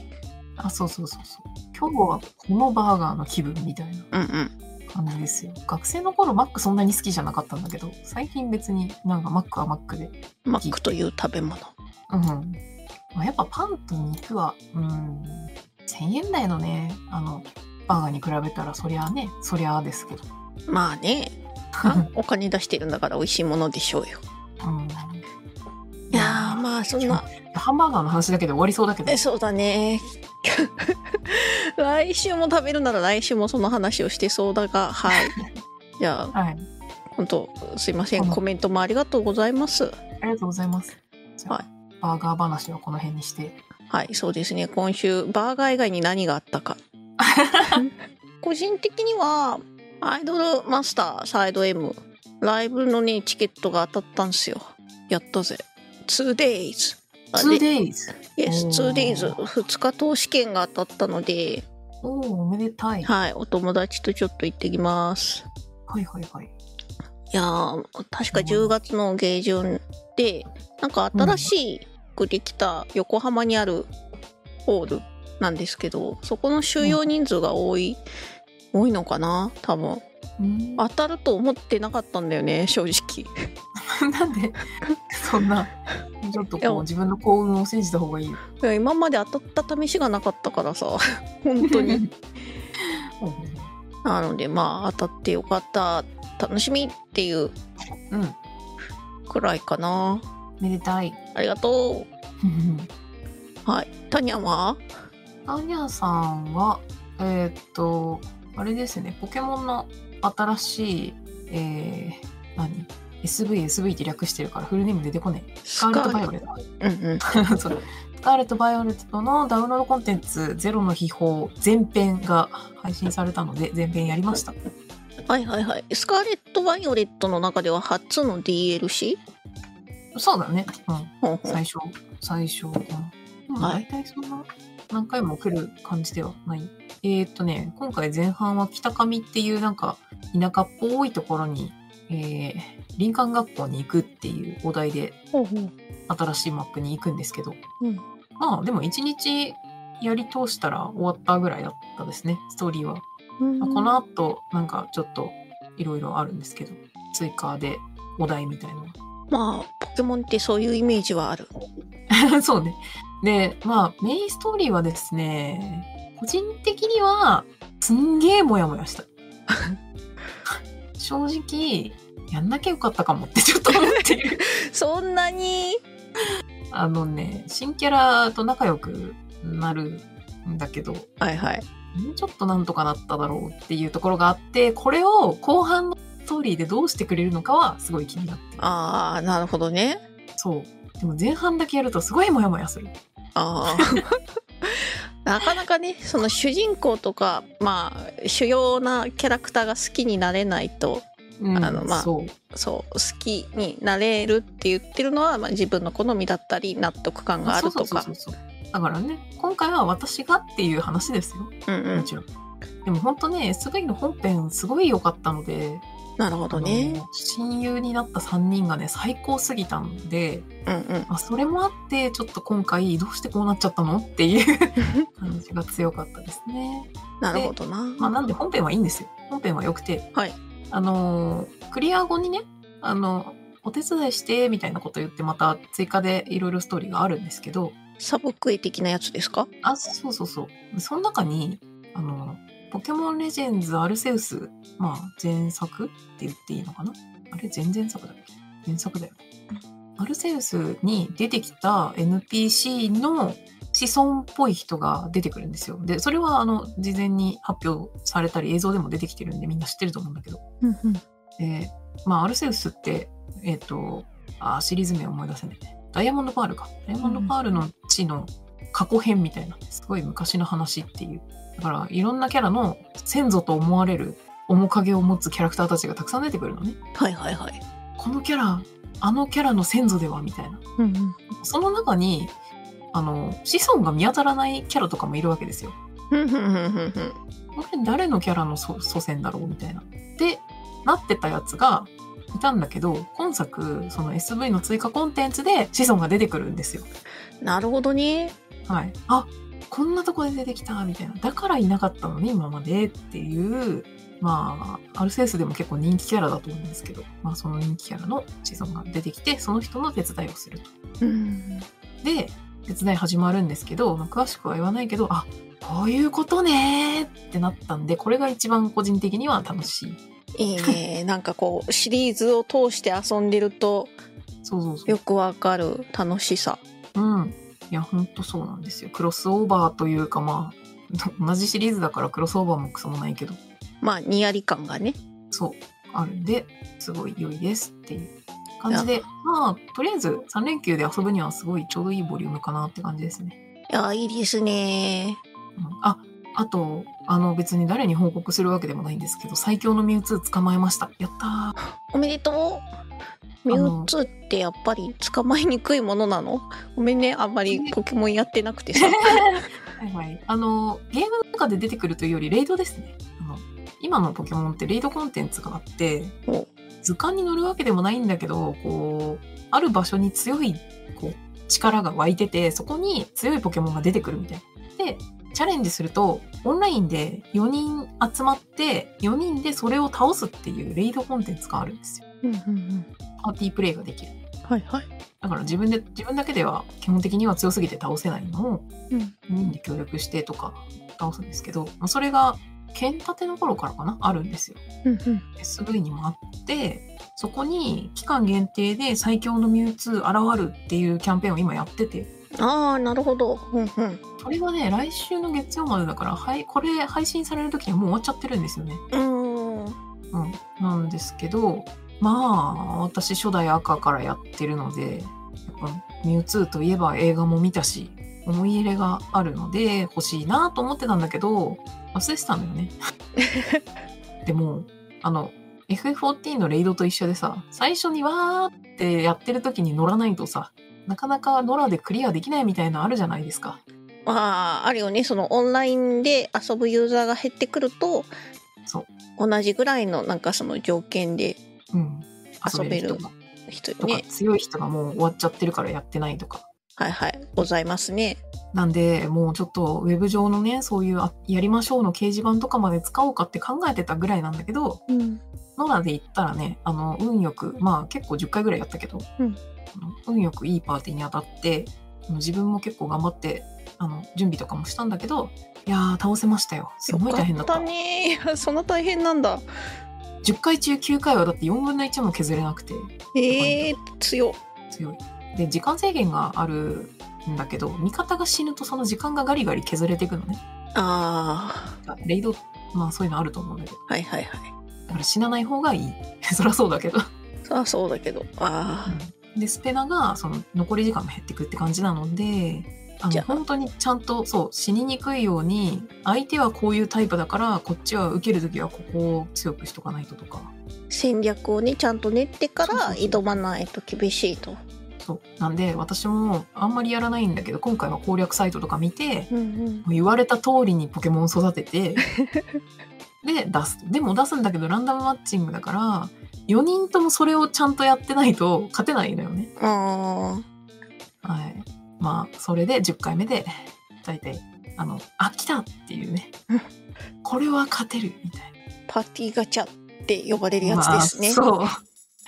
Speaker 2: あ、そうそうそうそう。今日はこのバーガーの気分みたいな
Speaker 1: うんうん
Speaker 2: 感じですよ。学生の頃マックそんなに好きじゃなかったんだけど、最近別になんかマックはマックで。
Speaker 1: マックという食べ物
Speaker 2: うん。まあ、やっぱパンと肉は、うん、1000円台のね、あの、バーガーに比べたらそりゃあね、そりゃあですけど。
Speaker 1: まあねあ お金出してるんだから美味しいものでしょうよ
Speaker 2: うん。
Speaker 1: いやーまあそんな
Speaker 2: ハンバーガーの話だけで終わりそうだけど
Speaker 1: え。そうだね 来週も食べるなら来週もその話をしてそうだがはい じゃあ
Speaker 2: はい。
Speaker 1: 本当すいませ
Speaker 2: うんん
Speaker 1: コメントもありがとうございます
Speaker 2: ありがとうございます。
Speaker 1: はい
Speaker 2: バーガー話はこの辺にして。
Speaker 1: はいそうですね今週バーガー以外に何があったか 個人的にはアイドルマスターサイド M ライブのねチケットが当たったんですよ。やったぜ。2days あで
Speaker 2: 2days。
Speaker 1: Yes
Speaker 2: おー。
Speaker 1: 2days2 日投資券が当たったので。
Speaker 2: おおおめでたい。
Speaker 1: はいお友達とちょっと行ってきます。
Speaker 2: はいはいはい。
Speaker 1: いやー確か10月の下旬でなんか新しくできた横浜にあるホールなんですけどそこの収容人数が多い、多いのかな多分。
Speaker 2: うん。
Speaker 1: 当たると思ってなかったんだよね正直。
Speaker 2: なんで、そんな、ちょっとこう自分の幸運を信じた方がいい？よ。
Speaker 1: いや今まで当たった試しがなかったからさ 本当に。
Speaker 2: う ん
Speaker 1: なのでまあ当たってよかった。楽しみっていう
Speaker 2: うん。
Speaker 1: くらいかな。
Speaker 2: めでたい。
Speaker 1: ありがとう。はい。タニャは？
Speaker 2: アニャさんは、えーっと、あれですね、ポケモンの新しい、えー、何 ?SV、SV って略してるからフルネーム出てこねえ。スカーレット・バイオレット。
Speaker 1: うんうん
Speaker 2: そうスカーレット・バイオレットのダウンロードコンテンツゼロの秘宝前編が配信されたので前編やりました。
Speaker 1: はいはいはい。スカーレット・バイオレットの中では初の DLC?
Speaker 2: そうだね。うん。最初、最初。うん。まあ
Speaker 1: はい
Speaker 2: 大体そんな何回も来る感じではない。えーっとね、今回前半は北上っていうなんか田舎っぽいところに、えー、林間学校に行くっていうお題で新しいマップに行くんですけど、
Speaker 1: うん
Speaker 2: まあでも一日やり通したら終わったぐらいだったですね、ストーリーは。まあこの後、なんかちょっといろいろあるんですけど、追加でお題みたいなの
Speaker 1: まあ、ポケモンってそういうイメージはある。
Speaker 2: が。そうね。で、まあメインストーリーはですね、個人的にはすんげえモヤモヤした。正直、いやんなきゃよかったかもってちょっと思ってる。
Speaker 1: そんなに？
Speaker 2: あのね、新キャラと仲良くなるんだけど、
Speaker 1: はいはい。
Speaker 2: ちょっとなんとかなっただろうっていうところがあって、これを後半のストーリーでどうしてくれるのかはすごい気になってる。
Speaker 1: ああ、なるほどね。
Speaker 2: そう。でも前半だけやるとすごいモヤモヤする。
Speaker 1: ああ。なかなかね、その主人公とか、まあ、主要なキャラクターが好きになれないと、
Speaker 2: うん、
Speaker 1: あのまあ
Speaker 2: そう。
Speaker 1: そう、好きになれるって言ってるのは、まあ、自分の好みだったり、納得感があるとか
Speaker 2: そ。うそうだからね、今回は私がっていう話ですよ。
Speaker 1: うんうん。
Speaker 2: もちろん。でも本当ね、SVE の本編すごい良かったので、
Speaker 1: なるほどね
Speaker 2: 親友になった3人がね、最高すぎたんで、
Speaker 1: うんうん。
Speaker 2: まあ、それもあって、ちょっと今回どうしてこうなっちゃったのっていう 感じが強かったですね。
Speaker 1: なるほどな。
Speaker 2: まあなんで本編はいいんですよ。本編は良くて。
Speaker 1: はい。
Speaker 2: あのー、クリア後にね、あの、お手伝いして、みたいなこと言って、また追加でいろいろストーリーがあるんですけど、
Speaker 1: サブクエ的なやつですか？
Speaker 2: あ、そうそうそう。その中に、あの、ポケモンレジェンズアルセウス、まあ、前作って言っていいのかな？あれ、前々作だっけ？前作だよね。アルセウスに出てきた NPC の子孫っぽい人が出てくるんですよ。で、それは、あの、事前に発表されたり映像でも出てきてるんでみんな知ってると思うんだけど。
Speaker 1: うんうん。
Speaker 2: で、まあ、アルセウスって、えっ、と、あ、シリーズ名思い出せないね。ダイヤモンドパールか。ダイヤモンドパールの地の過去編みたいな、すごい昔の話っていう。だから、いろんなキャラの先祖と思われる面影を持つキャラクターたちがたくさん出てくるのね。
Speaker 1: はいはいはい。
Speaker 2: このキャラ、あのキャラの先祖ではみたいな。
Speaker 1: うんうん。
Speaker 2: その中に、あの、子孫が見当たらないキャラとかもいるわけですよ。これ誰のキャラの祖祖先だろうみたいな。で、なってたやつがいたんだけど、今作、その SV の追加コンテンツで子孫が出てくるんですよ。
Speaker 1: なるほどね。
Speaker 2: はい。あ、こんなとこで出てきた、みたいな。だからいなかったのね、今までっていう、まあ、アルセウスでも結構人気キャラだと思うんですけど、まあその人気キャラの子孫が出てきて、その人の手伝いをすると。
Speaker 1: うん。
Speaker 2: で、手伝い始まるんですけど、まあ、詳しくは言わないけど、あ、こういうことねーってなったんで、これが一番個人的には楽しい。
Speaker 1: いいね。なんかこう、シリーズを通して遊んでると、
Speaker 2: そうそうそう。
Speaker 1: よくわかる楽しさ。
Speaker 2: うん。いや、ほんとそうなんですよ。クロスオーバーというか、まあ、同じシリーズだからクロスオーバーもクソもないけど、
Speaker 1: まあ、ニヤリ感がね。
Speaker 2: そう、あるんで、すごい良いですっていう感じで、まあ、とりあえず3連休で遊ぶにはすごいちょうどいいボリュームかなって感じですね。
Speaker 1: いや、いいですね。
Speaker 2: うん、あ、あと、あの別に誰に報告するわけでもないんですけど、最強のミュウツー捕まえました。やったー。
Speaker 1: おめでとう。ミュウツーってやっぱり捕まえにくいものなの？ごめんね、あんまりポケモンやってなくてさ。
Speaker 2: はいはい。あの、ゲームの中で出てくるというより、レイドですね。あの、今のポケモンってレイドコンテンツがあって
Speaker 1: お、
Speaker 2: 図鑑に乗るわけでもないんだけど、こう、ある場所に強い、こう、力が湧いてて、そこに強いポケモンが出てくるみたいな。で、チャレンジすると、オンラインで4人集まって、4人でそれを倒すっていうレイドコンテンツがあるんですよ。
Speaker 1: うんうんうん。
Speaker 2: パーティープレイができる。
Speaker 1: はいはい。
Speaker 2: だから自分で、自分だけでは基本的には強すぎて倒せないのを、
Speaker 1: うん。
Speaker 2: 4人で協力してとか倒すんですけど、まあそれが、剣立ての頃からかな？あるんですよ。
Speaker 1: うんうん。
Speaker 2: SV にもあって、そこに期間限定で最強のミュウツー現るっていうキャンペーンを今やってて、
Speaker 1: ああ、なるほど。うんうん。
Speaker 2: それがね、来週の月曜までだから、はい、これ配信される時にはもう終わっちゃってるんですよね。
Speaker 1: うーん。
Speaker 2: うん。なんですけど、まあ、私初代赤からやってるので、やっぱミュウツーといえば映画も見たし、思い入れがあるので欲しいなと思ってたんだけど、忘れてたんだよね。でも、あの、FF14 のレイドと一緒でさ、最初にわーってやってる時に乗らないとさ、なかなかノラでクリアできないみたいなのあるじゃないですか。
Speaker 1: まあ、あるよね。そのオンラインで遊ぶユーザーが減ってくると、
Speaker 2: そう。
Speaker 1: 同じぐらいのなんかその条件で
Speaker 2: うん。
Speaker 1: 遊べる
Speaker 2: 人がとか、
Speaker 1: 人ね。
Speaker 2: 強い人がもう終わっちゃってるからやってないとか。
Speaker 1: はいはい。ございますね。
Speaker 2: なんで、もうちょっとウェブ上のね、そういうあやりましょうの掲示板とかまで使おうかって考えてたぐらいなんだけど、
Speaker 1: うん。
Speaker 2: ノラで言ったらね、あの、運よく、まあ結構10回ぐらいやったけど、
Speaker 1: うん
Speaker 2: 運よくいいパーティーに当たって、自分も結構頑張って、あの、準備とかもしたんだけど、いやー、倒せましたよ。すごい大変だった。
Speaker 1: ったね。そんな大変なんだ。
Speaker 2: 10回中9回はだって4分の1も削れなくて
Speaker 1: えー、強っ
Speaker 2: 強い。で、時間制限があるんだけど、味方が死ぬとその時間がガリガリ削れていくのね。
Speaker 1: あ
Speaker 2: レイド、まあそういうのあると思うんだけど。
Speaker 1: あはいはいはい
Speaker 2: だから死なない方がいい。そりゃそうだけど。
Speaker 1: そりゃそうだけどあ
Speaker 2: で、スペナがその残り時間が減っていくって感じなので、あの本当にちゃんとそう死ににくいように相手はこういうタイプだからこっちは受ける時はここを強くしとかないととか。
Speaker 1: あ戦略をねちゃんと練ってから挑まないと厳しいと。
Speaker 2: そう。なんで私もあんまりやらないんだけど今回は攻略サイトとか見て
Speaker 1: うんうん。
Speaker 2: 言われた通りにポケモン育てて で出す。とでも出すんだけどランダムマッチングだから4人ともそれをちゃんとやってないと勝てないのよね。
Speaker 1: あ
Speaker 2: はいまあそれで10回目で大体あのあ来たっていうね。
Speaker 1: う ん
Speaker 2: これは勝てるみたいな。
Speaker 1: ーパーティーガチャって呼ばれるやつですね、
Speaker 2: まあそう。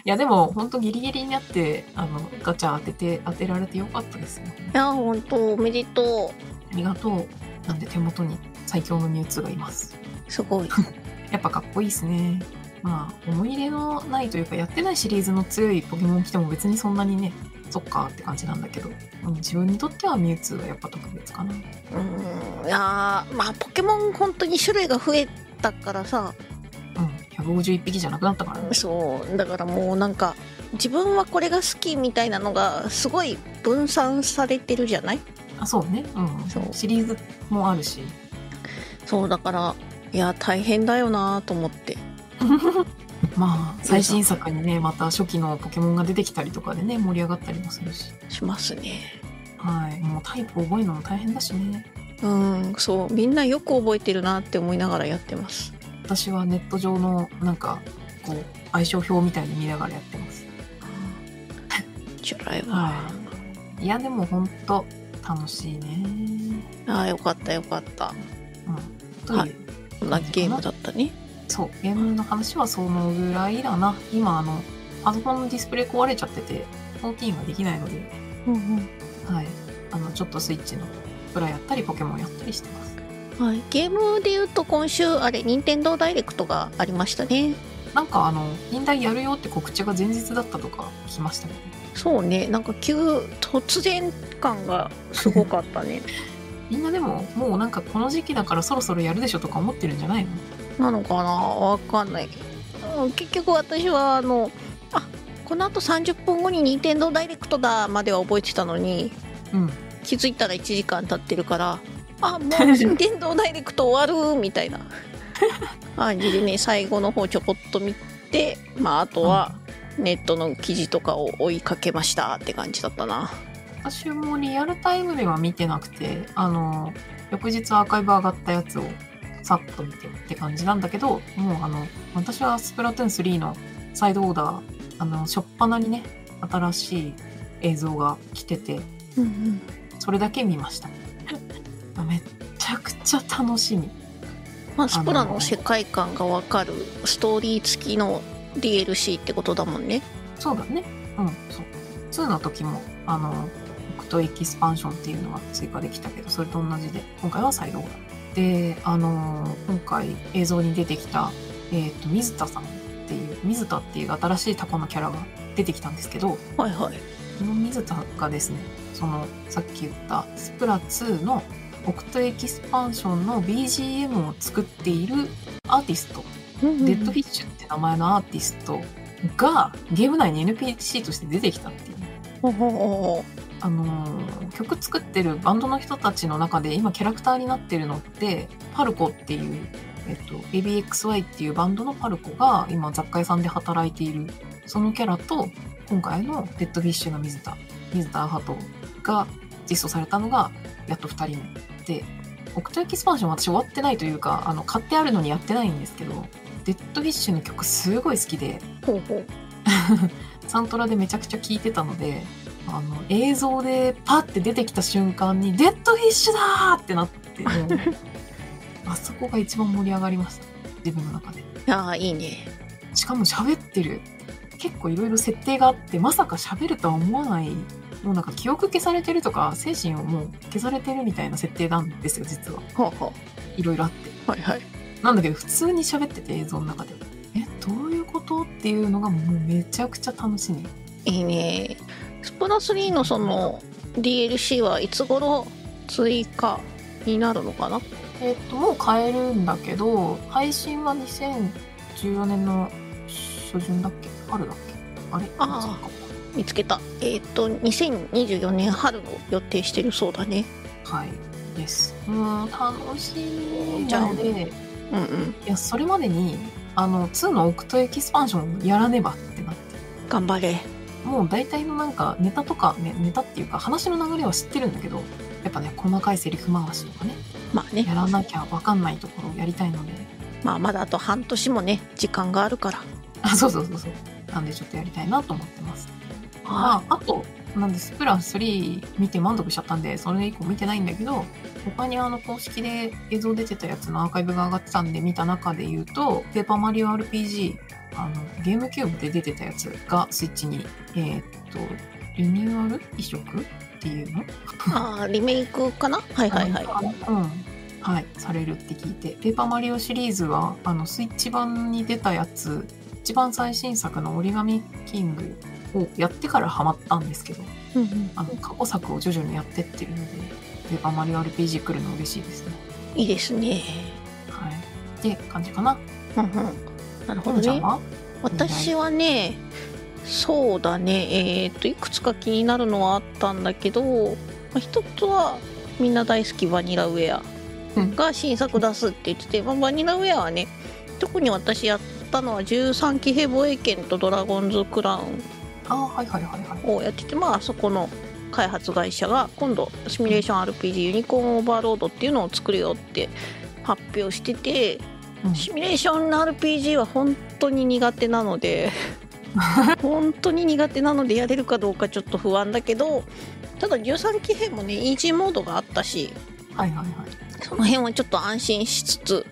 Speaker 2: いやでも本当ギリギリになってあのガチャ当てて当てられてよかったですよ。
Speaker 1: いや本当おめでと
Speaker 2: ありがとう。なんで手元に最強のミュウツーがいます。
Speaker 1: うすごい。
Speaker 2: やっぱかっこいいですね。まあ、思い入れのないというか、やってないシリーズの強いポケモン来ても別にそんなにね、そっかって感じなんだけど、うん自分にとってはミュウツーがやっぱ特別かな。
Speaker 1: うーんいやーまあポケモン本当に種類が増えたからさ
Speaker 2: うん、151匹じゃなくなったからね。
Speaker 1: そうだからもうなんか自分はこれが好きみたいなのがすごい分散されてるじゃない？
Speaker 2: あ、そうね。うん。
Speaker 1: そう
Speaker 2: シリーズもあるし。
Speaker 1: そうだからいや大変だよなと思って
Speaker 2: まあ、最新作にね、また初期のポケモンが出てきたりとかでね、盛り上がったりもするし。
Speaker 1: しますね
Speaker 2: はい。もうタイプ覚えるのも大変だしね。
Speaker 1: うんそうみんなよく覚えてるなって思いながらやってます
Speaker 2: 私はネット上のなんか、こう、相性表みたいに見ながらやってます。
Speaker 1: チュライは、
Speaker 2: はい。いや、でもほんと、楽しいね。
Speaker 1: ああよかったよかった
Speaker 2: うん。という、
Speaker 1: はいこんなゲームだったね
Speaker 2: そう、ゲームの話はそのぐらいだな。今、あの、パソコンのディスプレイ壊れちゃってて、14ができないので、
Speaker 1: うんうん
Speaker 2: はい。あの、ちょっとスイッチのプラやったり、ポケモンやったりしてます。
Speaker 1: はい、ゲームで言うと今週あれ任天堂ダイレクトがありましたね
Speaker 2: なんか、あの、忍耐やるよって告知が前日だったとか聞きましたね。
Speaker 1: そうねなんか急突然感がすごかったね
Speaker 2: みんなでも、もうなんかこの時期だからそろそろやるでしょとか思ってるんじゃないの？
Speaker 1: なのかな？わかんない。うん結局私はあのあこのあと30分後に任天堂ダイレクトだまでは覚えてたのに
Speaker 2: うん。
Speaker 1: 気づいたら1時間経ってるからあもう 任天堂ダイレクト終わるみたいな感じでね最後の方ちょこっと見てまああとはネットの記事とかを追いかけましたって感じだったな。
Speaker 2: 私もリアルタイムでは見てなくて、あの、翌日アーカイブ上がったやつをさっと見てって感じなんだけど、もうあの、私はスプラトゥーン3のサイドオーダー、あの、しょっぱなにね、新しい映像が来てて、
Speaker 1: うんうん
Speaker 2: それだけ見ました。めっちゃくちゃ楽しみ。
Speaker 1: まあスプラの世界観がわかるストーリー付きの DLC ってことだもんね
Speaker 2: そうだね。うん、そう。2の時も、あの、オクトエキスパンションっていうのが追加できたけど、それと同じで、今回はサイドオーダー。で、あの、今回映像に出てきた、えっ、と、ミズタさんっていう、ミズタっていう新しいタコのキャラが出てきたんですけど、
Speaker 1: はいはい。
Speaker 2: このミズタがですね、その、さっき言ったスプラ2のオクトエキスパンションの BGM を作っているアーティスト。デッドフィッシュって名前のアーティストがゲーム内に NPC として出てきたっていう。
Speaker 1: ほほほ
Speaker 2: あのー曲作ってるバンドの人たちの中で今キャラクターになってるのってパルコっていう、えっと、ABXY っていうバンドのパルコが今雑貨屋さんで働いているそのキャラと今回のデッドフィッシュのミズタ、ミズタアハトが実装されたのがやっと2人目で。オクトエキスパンションは私終わってないというかあの買ってあるのにやってないんですけどデッドフィッシュの曲すごい好きで。サントラでめちゃくちゃ聴いてたのであの映像でパッて出てきた瞬間に「デッドフィッシュだ!」ってなって あそこが一番盛り上がりました。自分の中で。
Speaker 1: ああいいね。
Speaker 2: しかも喋ってる。結構いろいろ設定があってまさか喋るとは思わないもうなんか記憶消されてるとか精神をもう消されてるみたいな設定なんですよ実は。
Speaker 1: ほうほ
Speaker 2: いろいろあって。
Speaker 1: うはいはい。
Speaker 2: なんだけど普通に喋ってて映像の中でえどうこと？っていうのがもうめちゃくちゃ楽しみ。
Speaker 1: いいねスプラ3のその DLC はいつ頃追加になるのかな？
Speaker 2: えっともう買えるんだけど配信は2014年の初旬だっけ？春だっけ？あれ？
Speaker 1: ああ見つけた。えっ、と2024年春を予定してるそうだね。
Speaker 2: はい。です。うん楽しみ
Speaker 1: じゃあ
Speaker 2: なので
Speaker 1: うんうん。
Speaker 2: いやそれまでにあの2のオクトエキスパンションやらねばってなって。
Speaker 1: 頑張れ
Speaker 2: もう大体のなんかネタとか、ね、ネタっていうか話の流れは知ってるんだけどやっぱね細かいセリフ回しとかね
Speaker 1: まあね。
Speaker 2: やらなきゃ分かんないところをやりたいので。
Speaker 1: まあまだあと半年もね時間があるから。
Speaker 2: あそうそうそうそう。なんでちょっとやりたいなと思ってます。
Speaker 1: は
Speaker 2: まああとなんでスプラ3見て満足しちゃったんでそれ以降見てないんだけど他にあの公式で映像出てたやつのアーカイブが上がってたんで見た中で言うと「ペーパーマリオ RPG」あのゲームキューブで出てたやつがスイッチにえーっとリニューアル移植っていうの？
Speaker 1: あーリメイクかな？はいはいはい
Speaker 2: うん。はい、されるって聞いて、ペーパーマリオシリーズは、あの、スイッチ版に出たやつ、一番最新作の折り紙キングをやってからハマったんですけど、
Speaker 1: うんうん
Speaker 2: あの、過去作を徐々にやってってるので、ペーパーマリオ RPG 来るの嬉しいですね。
Speaker 1: いいですね
Speaker 2: はい。って感じかな。
Speaker 1: うんうんなるほどね。私はねそうだね。えっ、といくつか気になるのはあったんだけど、まあ、一つはみんな大好きバニラウェア
Speaker 2: うん。
Speaker 1: が新作出すって言ってて、まあ、バニラウェアはね特に私やったのは13騎兵防衛権とドラゴンズクラウン。をやっててまあそこの開発会社が今度シミュレーション RPG ユニコーンオーバーロードっていうのを作るよって発表してて
Speaker 2: うん
Speaker 1: シミュレーション RPG は本当に苦手なので 本当に苦手なのでやれるかどうかちょっと不安だけどただ13騎兵もねイージーモードがあったし
Speaker 2: はいはいはい。
Speaker 1: その辺はちょっと安心しつつ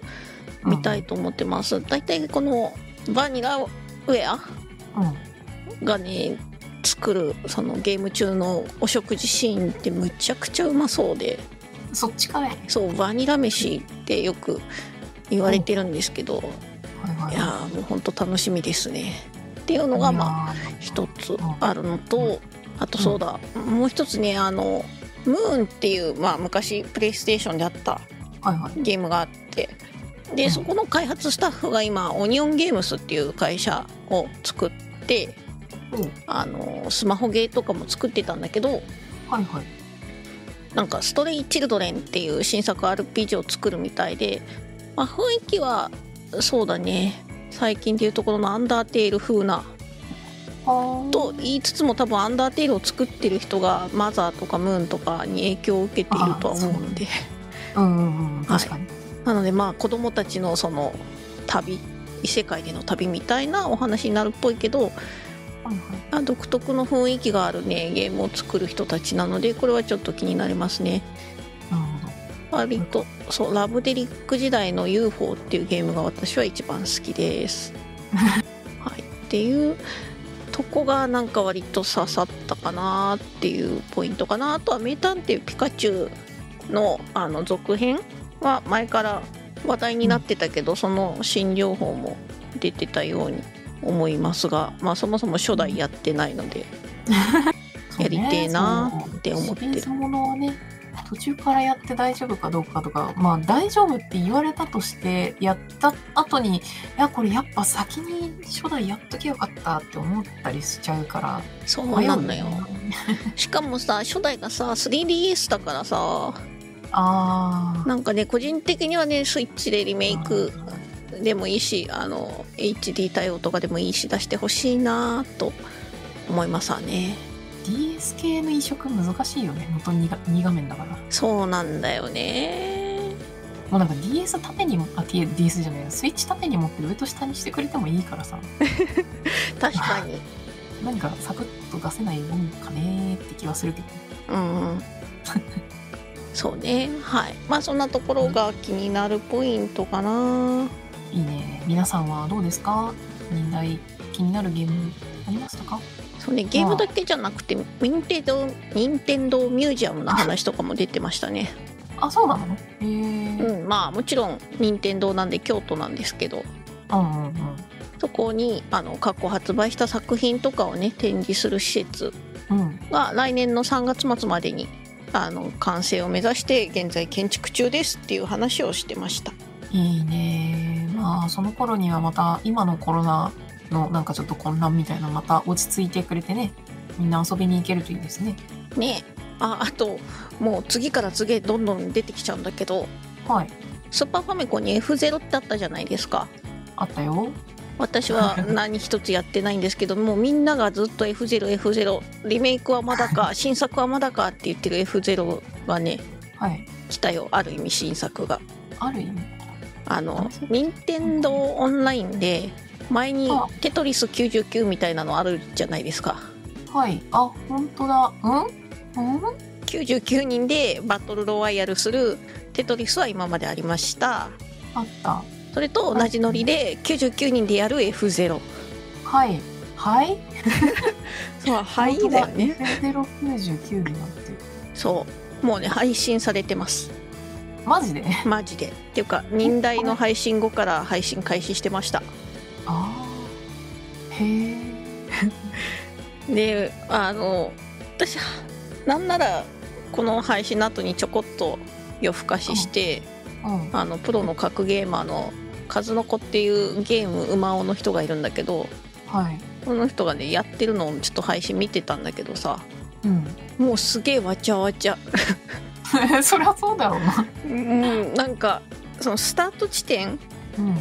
Speaker 1: 見たいと思ってます。大体このバニラウェア
Speaker 2: うん。
Speaker 1: がね作るそのゲーム中のお食事シーンってむちゃくちゃうまそうで
Speaker 2: そっちかい。はい
Speaker 1: そうバニラ飯ってよく言われてるんですけど
Speaker 2: はい。
Speaker 1: いやーもうほんと楽しみですねっていうのがまあ
Speaker 2: あ
Speaker 1: 一つあるのとあとそうだもう一つねあのムーンっていう、まあ、昔プレイステーションであった。ゲームがあって
Speaker 2: うん
Speaker 1: でそこの開発スタッフが今オニオンゲームスっていう会社を作って
Speaker 2: お
Speaker 1: あのスマホゲーとかも作ってたんだけど
Speaker 2: はいはい。
Speaker 1: なんか「ストレイ・チルドレン」っていう新作 RPG を作るみたいで、まあ、雰囲気はそうだね最近でいうところのアンダーテール風な
Speaker 2: あ
Speaker 1: と言いつつも多分アンダーテールを作ってる人がマザーとかムーンとかに影響を受けているとは思うので
Speaker 2: うんうんうん。確かに。
Speaker 1: なのでまあ子供たちのその旅異世界での旅みたいなお話になるっぽいけど
Speaker 2: はい
Speaker 1: 独特の雰囲気があるねゲームを作る人たちなのでこれはちょっと気になりますね。割とそうラブデリック時代の UFO っていうゲームが私は一番好きです。はい。っていうとこがなんか割と刺さったかなっていうポイントかなあとは名探偵ピカチュウのあの続編は前から話題になってたけど、その新情報も出てたように思いますがまあそもそも初代やってないのでやりてえなーって思ってる。
Speaker 2: ものはね途中からやって大丈夫かどうかとかまあ大丈夫って言われたとしてやった後にいやこれやっぱ先に初代やっときゃよかったって思ったりしちゃうから。
Speaker 1: そう
Speaker 2: 迷
Speaker 1: な
Speaker 2: んんだよ。
Speaker 1: しかもさ初代がさ 3DS だからさ
Speaker 2: あー。
Speaker 1: なんかね個人的にはねスイッチでリメイクでもいいしあの HD 対応とかでもいいし出してほしいなと思いますわね
Speaker 2: DS 系の移植難しいよね。元 2, が2画面だから。も
Speaker 1: そうなんだよね。
Speaker 2: うなんか DS 縦にもあ DS じゃないよスイッチ縦に持って上と下にしてくれてもいいからさ。
Speaker 1: 確かに。
Speaker 2: なんかサクッと出せないもんかねって気はするけど。
Speaker 1: うんうん。そうね。はい。まあそんなところが気になるポイントかな。い
Speaker 2: いね。皆さんはどうですか？年代気になるゲームありましたか？
Speaker 1: そうねゲームだけじゃなくて任天堂任天堂ミュージアムの話とかも出てましたね。
Speaker 2: あそうなの？へえ。
Speaker 1: うんまあもちろん任天堂なんで京都なんですけど。
Speaker 2: うんうんうん。
Speaker 1: そこにあの過去発売した作品とかをね展示する施設
Speaker 2: うん。
Speaker 1: が来年の3月末までにあの完成を目指して現在建築中ですっていう話をしてました。
Speaker 2: いいね。まあ、その頃にはまた、今のコロナのなんかちょっと混乱みたいな、また落ち着いてくれてね、みんな遊びに行けるといいですね。
Speaker 1: ねえああともう次から次へどんどん出てきちゃうんだけど
Speaker 2: はい。
Speaker 1: スーパーファミコンに F0 ってあったじゃないですか
Speaker 2: あったよ。
Speaker 1: 私は 何一つやってないんですけどもうみんながずっと F0F0 リメイクはまだか新作はまだかって言ってる F0 がね
Speaker 2: はい。
Speaker 1: 来たよある意味新作が
Speaker 2: ある意味。
Speaker 1: あの任天堂オンラインで前に
Speaker 2: あ。
Speaker 1: テトリス99みたいなのあるじゃないですか。
Speaker 2: はい。あ、本当だ。うん？うん
Speaker 1: ？99人でバトルロワイヤルするテトリスは今までありました。
Speaker 2: あった。
Speaker 1: それと同じノリで99人でやる F0
Speaker 2: はい。はい？
Speaker 1: そう はいだ。よね
Speaker 2: F099 になってる。
Speaker 1: そう。もうね配信されてます。
Speaker 2: マジで？
Speaker 1: マジで。っていうか忍耐の配信後から配信開始してました
Speaker 2: ああ。へえ。
Speaker 1: であの私なんならこの配信の後にちょこっと夜更かしして
Speaker 2: うん。
Speaker 1: あのプロの格ゲーマーの数の子っていうゲーム馬尾の人がいるんだけど
Speaker 2: はい。
Speaker 1: この人がねやってるのをちょっと配信見てたんだけどさ
Speaker 2: うん。
Speaker 1: もうすげえわちゃわちゃ
Speaker 2: そりゃそうだろうな。
Speaker 1: うんなんかそのスタート地点
Speaker 2: うん。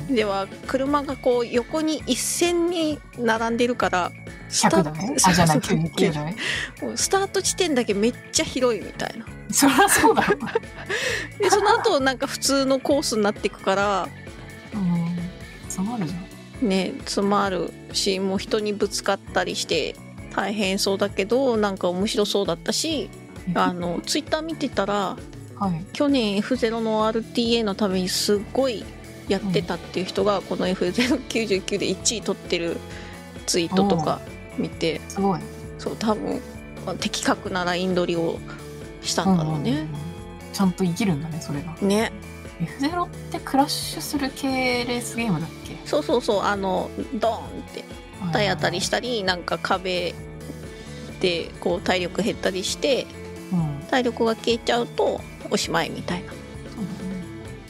Speaker 1: では車がこう横に一線に並んでるからスタ
Speaker 2: 100だね。あ、じゃない、99じゃない。
Speaker 1: もうスタート地点だけめっちゃ広いみたいな
Speaker 2: そりゃそうだ。
Speaker 1: でその後なんか普通のコースになっていくから
Speaker 2: うん。詰まるじゃん。
Speaker 1: ね詰まるしもう人にぶつかったりして大変そうだけどなんか面白そうだったしあのツイッター見てたら
Speaker 2: はい。
Speaker 1: 去年 F0 の RTA のためにすっごいやってたっていう人がこの F099 で1位取ってるツイートとか見て
Speaker 2: すごい。
Speaker 1: そう多分まあ的確なライン取りをしたんだろうね。
Speaker 2: ちゃんと生きるんだね、それが。
Speaker 1: ね
Speaker 2: F0 ってクラッシュする系レースゲームだっけ？
Speaker 1: そうそうそうあのドーンって体当たりしたりなんか壁でこう体力減ったりして
Speaker 2: うん。
Speaker 1: 体力が消えちゃうとおしまいみたいな。
Speaker 2: そうだね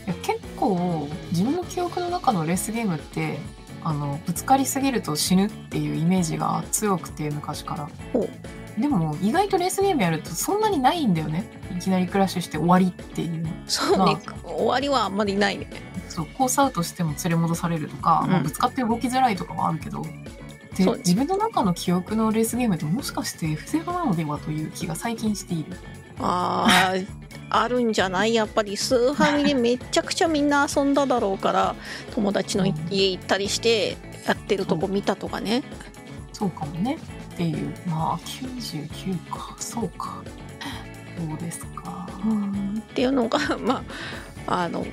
Speaker 2: いや結構自分の記憶の中のレースゲームってあのぶつかりすぎると死ぬっていうイメージが強くて昔から。
Speaker 1: ほ
Speaker 2: でも意外とレースゲームやるとそんなにないんだよね。いきなりクラッシュして終わりっていうの。
Speaker 1: そうね。終わりはあんまりないね。
Speaker 2: そうコースアウトしても連れ戻されるとか、
Speaker 1: うん。
Speaker 2: まあぶつかって動きづらいとかもあるけど。で自分の中の記憶のレースゲームってもしかして F0 なのではという気が最近している。
Speaker 1: あーあるんじゃない？やっぱりスーファミでめちゃくちゃみんな遊んだだろうから友達の家行ったりしてやってるとこ見たとかね。
Speaker 2: そうかもね。っていう。まあ99か。そうか。そうですか？
Speaker 1: っていうのが まああの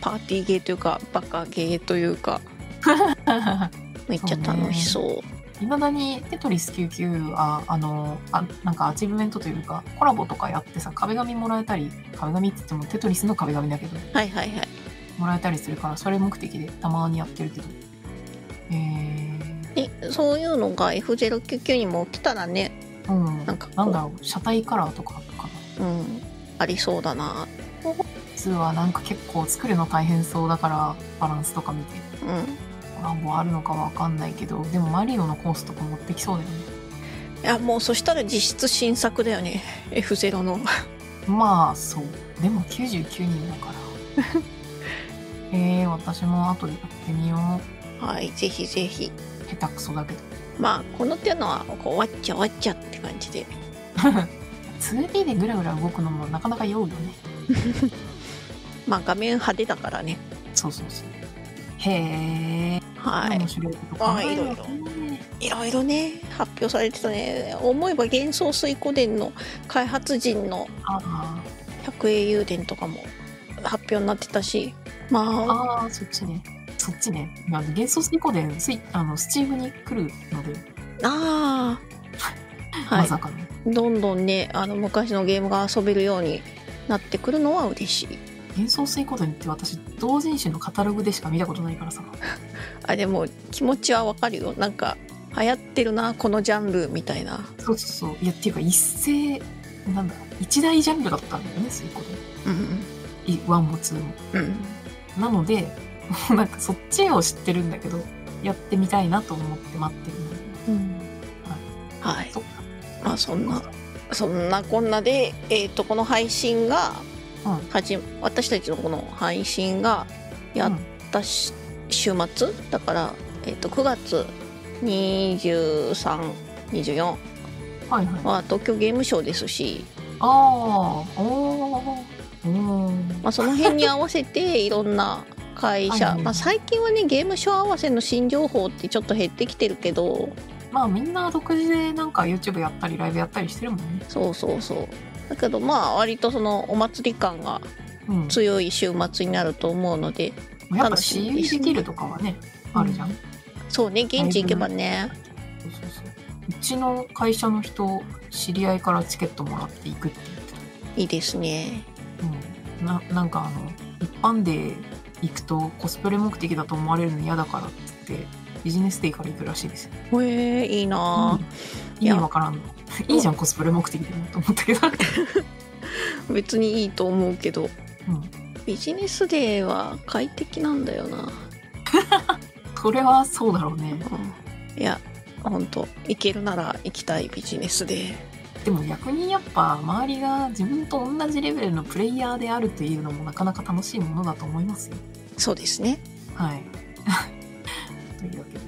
Speaker 1: パーティーゲーというかバカゲーというか。めっちゃ楽しそう。
Speaker 2: いまだにテトリス99はあのあなんかアチーブメントというかコラボとかやってさ壁紙もらえたり壁紙って言ってもテトリスの壁紙だけど
Speaker 1: はいはいはい。
Speaker 2: もらえたりするからそれ目的でたまにやってるけど。え
Speaker 1: でそういうのが F099 にも来たらね
Speaker 2: ー、うん。
Speaker 1: なんか
Speaker 2: なんだろう車体カラーとかか。な
Speaker 1: うん。ありそうだな。
Speaker 2: 実はなんか結構作るの大変そうだからバランスとか見て。
Speaker 1: うん。
Speaker 2: コラボあるのかわかんないけどでもマリオのコースとか持ってきそうだよね。
Speaker 1: いやもうそしたら実質新作だよね。F0 の。
Speaker 2: まあそう。でも99人だから。えー、私も後でやってみよう。
Speaker 1: はいぜひぜひ。
Speaker 2: 下手くそだけど。
Speaker 1: まあこの手のはこうわっちゃわっちゃって感じで。
Speaker 2: 2D でぐらぐら動くのもなかなか酔うよね。
Speaker 1: まあ画面派手だからね。
Speaker 2: そうそうそう。へえ
Speaker 1: はい。
Speaker 2: 面白い。こと考えるよね
Speaker 1: いろいろね発表されてたね。思えば幻想水湖伝の開発陣の百英雄伝とかも発表になってたし。まあ。
Speaker 2: あーそっちね。そっちね。まあ幻想水湖でスイあのスチームに来るので、
Speaker 1: ああはい。
Speaker 2: まさかの。
Speaker 1: どんどんねあの昔のゲームが遊べるようになってくるのは嬉しい
Speaker 2: 幻想水コードって私同人誌のカタログでしか見たことないからさ。
Speaker 1: あでも気持ちはわかるよ。なんか流行ってるなこのジャンルみたいな。
Speaker 2: そうそうそう。いやっていうか一斉なんだ一大ジャンルだったんだよね水コー
Speaker 1: うん
Speaker 2: ドいワンもツーも。
Speaker 1: うん。
Speaker 2: なのでなんかそっちを知ってるんだけどやってみたいなと思って待ってるの。で
Speaker 1: うん。はい。
Speaker 2: そっか。
Speaker 1: まあそんなそんなこんなでえっ、とこの配信が
Speaker 2: うん。
Speaker 1: はじ私たちのこの配信がやったし、週末？だから、えっと9月2324
Speaker 2: はいはい。
Speaker 1: は東京ゲームショウですし、
Speaker 2: ああ
Speaker 1: まあ、その辺に合わせて いろんな会社、まあ、最近はねゲームショー合わせの新情報ってちょっと減ってきてるけど。
Speaker 2: まあみんな独自でなんか YouTube やったりライブやったりしてるもんね。
Speaker 1: そうそうそうだけどまあ割とそのお祭り感が
Speaker 2: うん。
Speaker 1: 強い週末になると思うので
Speaker 2: やっぱ
Speaker 1: 楽しみです。ね
Speaker 2: できるとかはねあるじゃん、
Speaker 1: そうね現地行けばね。
Speaker 2: そうそうそう。うちの会社の人知り合いからチケットもらって行くって言ってた。
Speaker 1: いいですね。
Speaker 2: うん、ななんかあの一般で行くとコスプレ目的だと思われるの嫌だからっつってビジネスデーから行くらしいですよ、
Speaker 1: へえいいな
Speaker 2: 意味わからんの いいじゃんコスプレ目的でもと思ったけど、
Speaker 1: あ 別にいいと思うけど。
Speaker 2: うん、
Speaker 1: ビジネスデーは快適なんだよな、
Speaker 2: それはそうだろうね。
Speaker 1: うん、いや本当行けるなら行きたいビジネスデー。
Speaker 2: でも逆にやっぱ周りが自分と同じレベルのプレイヤーであるっていうのもなかなか楽しいものだと思いますよ。
Speaker 1: そうですね。
Speaker 2: はい。というわけで。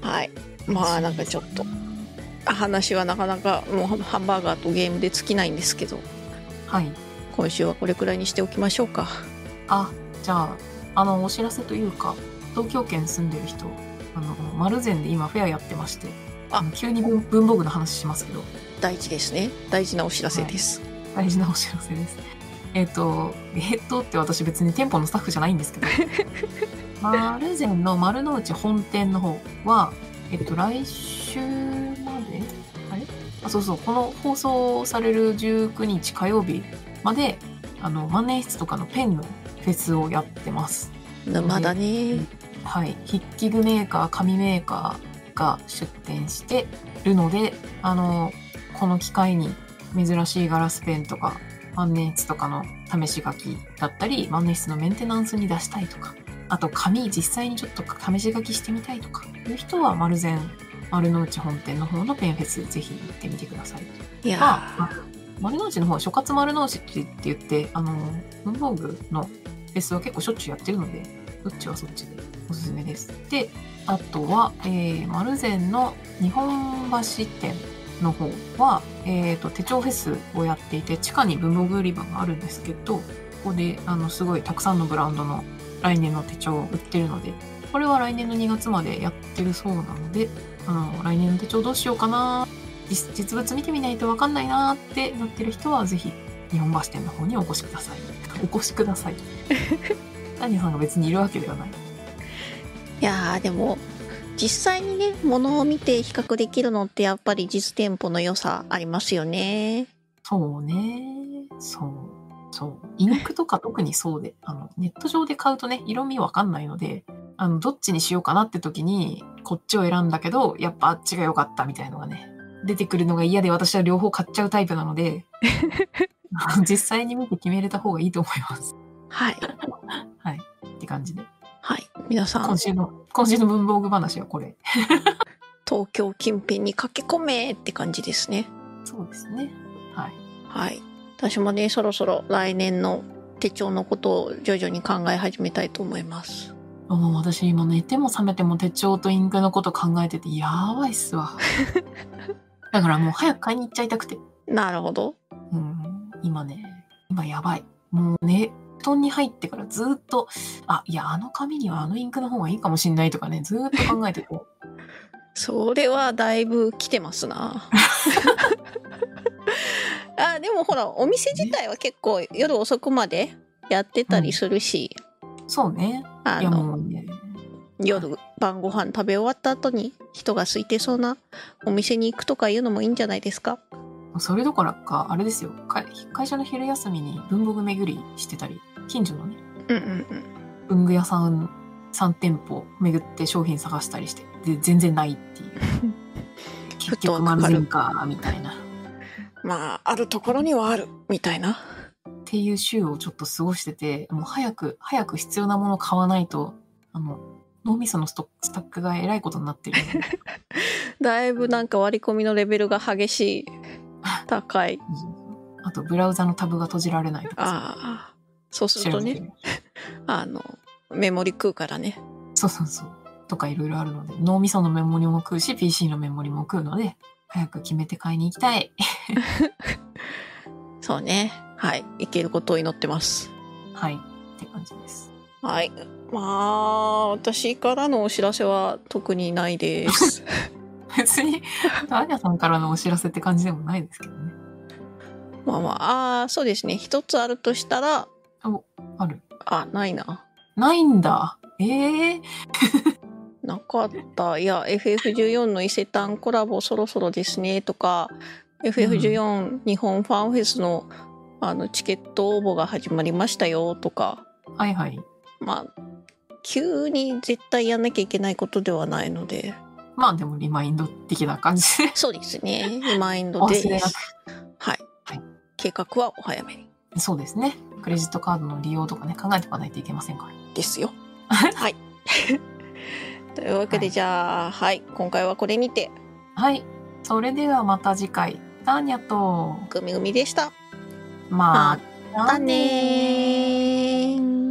Speaker 1: はい。まあなんかちょっと話はなかなかもうハンバーガーとゲームで尽きないんですけど。
Speaker 2: はい。
Speaker 1: 今週はこれくらいにしておきましょうか。
Speaker 2: あじゃああのお知らせというか東京圏住んでる人あの丸善で今フェアやってまして
Speaker 1: あ。
Speaker 2: 急に文文房具の話しますけど。
Speaker 1: 大事ですね。大事なお知らせです、
Speaker 2: 大事なお知らせです。えっ、とえっ、とって私別に店舗のスタッフじゃないんですけど。丸善の丸の内本店の方はえっ、と来週あそうそう。この放送される19日火曜日まであの万年筆とかのペンのフェスをやってます。
Speaker 1: 沼だね
Speaker 2: はい、筆記具メーカー紙メーカーが出展してるのであのこの機会に珍しいガラスペンとか万年筆とかの試し書きだったり万年筆のメンテナンスに出したいとかあと紙実際にちょっと試し書きしてみたいとかいう人は丸善丸の内本店の方のペンフェスぜひ行ってみてください。
Speaker 1: いや
Speaker 2: まあ、丸の内の方は諸葛丸の内って言ってあの文房具のフェスは結構しょっちゅうやってるのでどっちはそっちでおすすめです。であとは、えー、丸善の日本橋店の方は、えー、と手帳フェスをやっていて地下に文房具売り場があるんですけどここであのすごいたくさんのブランドの来年の手帳を売ってるのでこれは来年の2月までやってるそうなのであの来年の手帳どうしようかな。実実物見てみないと分かんないなーってなってる人はぜひ日本橋店の方にお越しください。お越しください。ダニーさんが別にいるわけではない。
Speaker 1: いやーでも実際にね物を見て比較できるのってやっぱり実店舗の良さありますよね。
Speaker 2: そうね。そうそう。インクとか特にそうで あのネット上で買うとね色味わかんないのであのどっちにしようかなって時にこっちを選んだけどやっぱあっちが良かったみたいのがね出てくるのが嫌で私は両方買っちゃうタイプなので 実際に見て決めれた方がいいと思います。
Speaker 1: はい。
Speaker 2: って感じで。
Speaker 1: はい。皆さん。
Speaker 2: 今週の今週の文房具話はこれ。
Speaker 1: 東京近辺に駆け込めって感じですね。
Speaker 2: そうですね。はい。
Speaker 1: はい私もねそろそろ来年の手帳のことを徐々に考え始めたいと思います。
Speaker 2: もう私今寝ても覚めても手帳とインクのこと考えててやばいっすわ。だからもう早く買いに行っちゃいたくて。
Speaker 1: なるほど。
Speaker 2: うん今ね今やばい。もうね布団に入ってからずっとあいやあの紙にはあのインクの方がいいかもしんないとかねずっと考えてて。
Speaker 1: それはだいぶ来てますなあでもほらお店自体は結構夜遅くまでやってたりするし、
Speaker 2: そうね
Speaker 1: あの夜晩ご飯食べ終わった後に人が空いてそうなお店に行くとかいうのもいいんじゃないですか？
Speaker 2: それどころか、あれですよ。会会社の昼休みに文房具巡りしてたり、近所のね、
Speaker 1: うんうんうん。
Speaker 2: 文具屋さん3店舗巡って商品探したりして、で、全然ないっていう。結局満全か、みたいな。っ
Speaker 1: まあ、あるところにはある、みたいな。
Speaker 2: ていう週をちょっと過ごしてて、もう早く、早く必要なもの買わないと、あの、脳みそのストスタックがえらいことになってる。
Speaker 1: だいぶなんか割り込みのレベルが激しい。高い。
Speaker 2: あと、ブラウザのタブが閉じられないとかさ。
Speaker 1: ああ。そうするとね、あの、メモリ食うからね。
Speaker 2: そうそうそう。とかいろいろあるので、脳みそのメモリも食うし、PC のメモリも食うので、早く決めて買いに行きたい。
Speaker 1: そうね。はい。いけることを祈ってます。
Speaker 2: はい。って感じです。
Speaker 1: はい。まあ、私からのお知らせは特にないです。
Speaker 2: 別に、アニャさんからのお知らせって感じでもないですけどね。
Speaker 1: まあまあ、あーそうですね。一つあるとしたら、
Speaker 2: ある。
Speaker 1: あ、ないな。
Speaker 2: ないんだ。ええ
Speaker 1: なかった。いや、FF14 の伊勢丹コラボそろそろですねとか、FF14 日本ファンフェスのあのチケット応募が始まりましたよとか、
Speaker 2: はいはい。
Speaker 1: まあ、急に絶対やんなきゃいけないことではないので、
Speaker 2: まあでもリマインド的な感じで。
Speaker 1: そうですね。リマインド
Speaker 2: お
Speaker 1: で。はい。
Speaker 2: はい
Speaker 1: 計画はお早めに。
Speaker 2: そうですね。クレジットカードの利用とかね、考えておかないといけませんから。
Speaker 1: ですよ。はい。というわけで、
Speaker 2: はい
Speaker 1: じゃあ、はい。今回はこれにて、
Speaker 2: はい。それではまた次回。ターニャと、
Speaker 1: グミグミでした。
Speaker 2: まあ、
Speaker 1: またねー。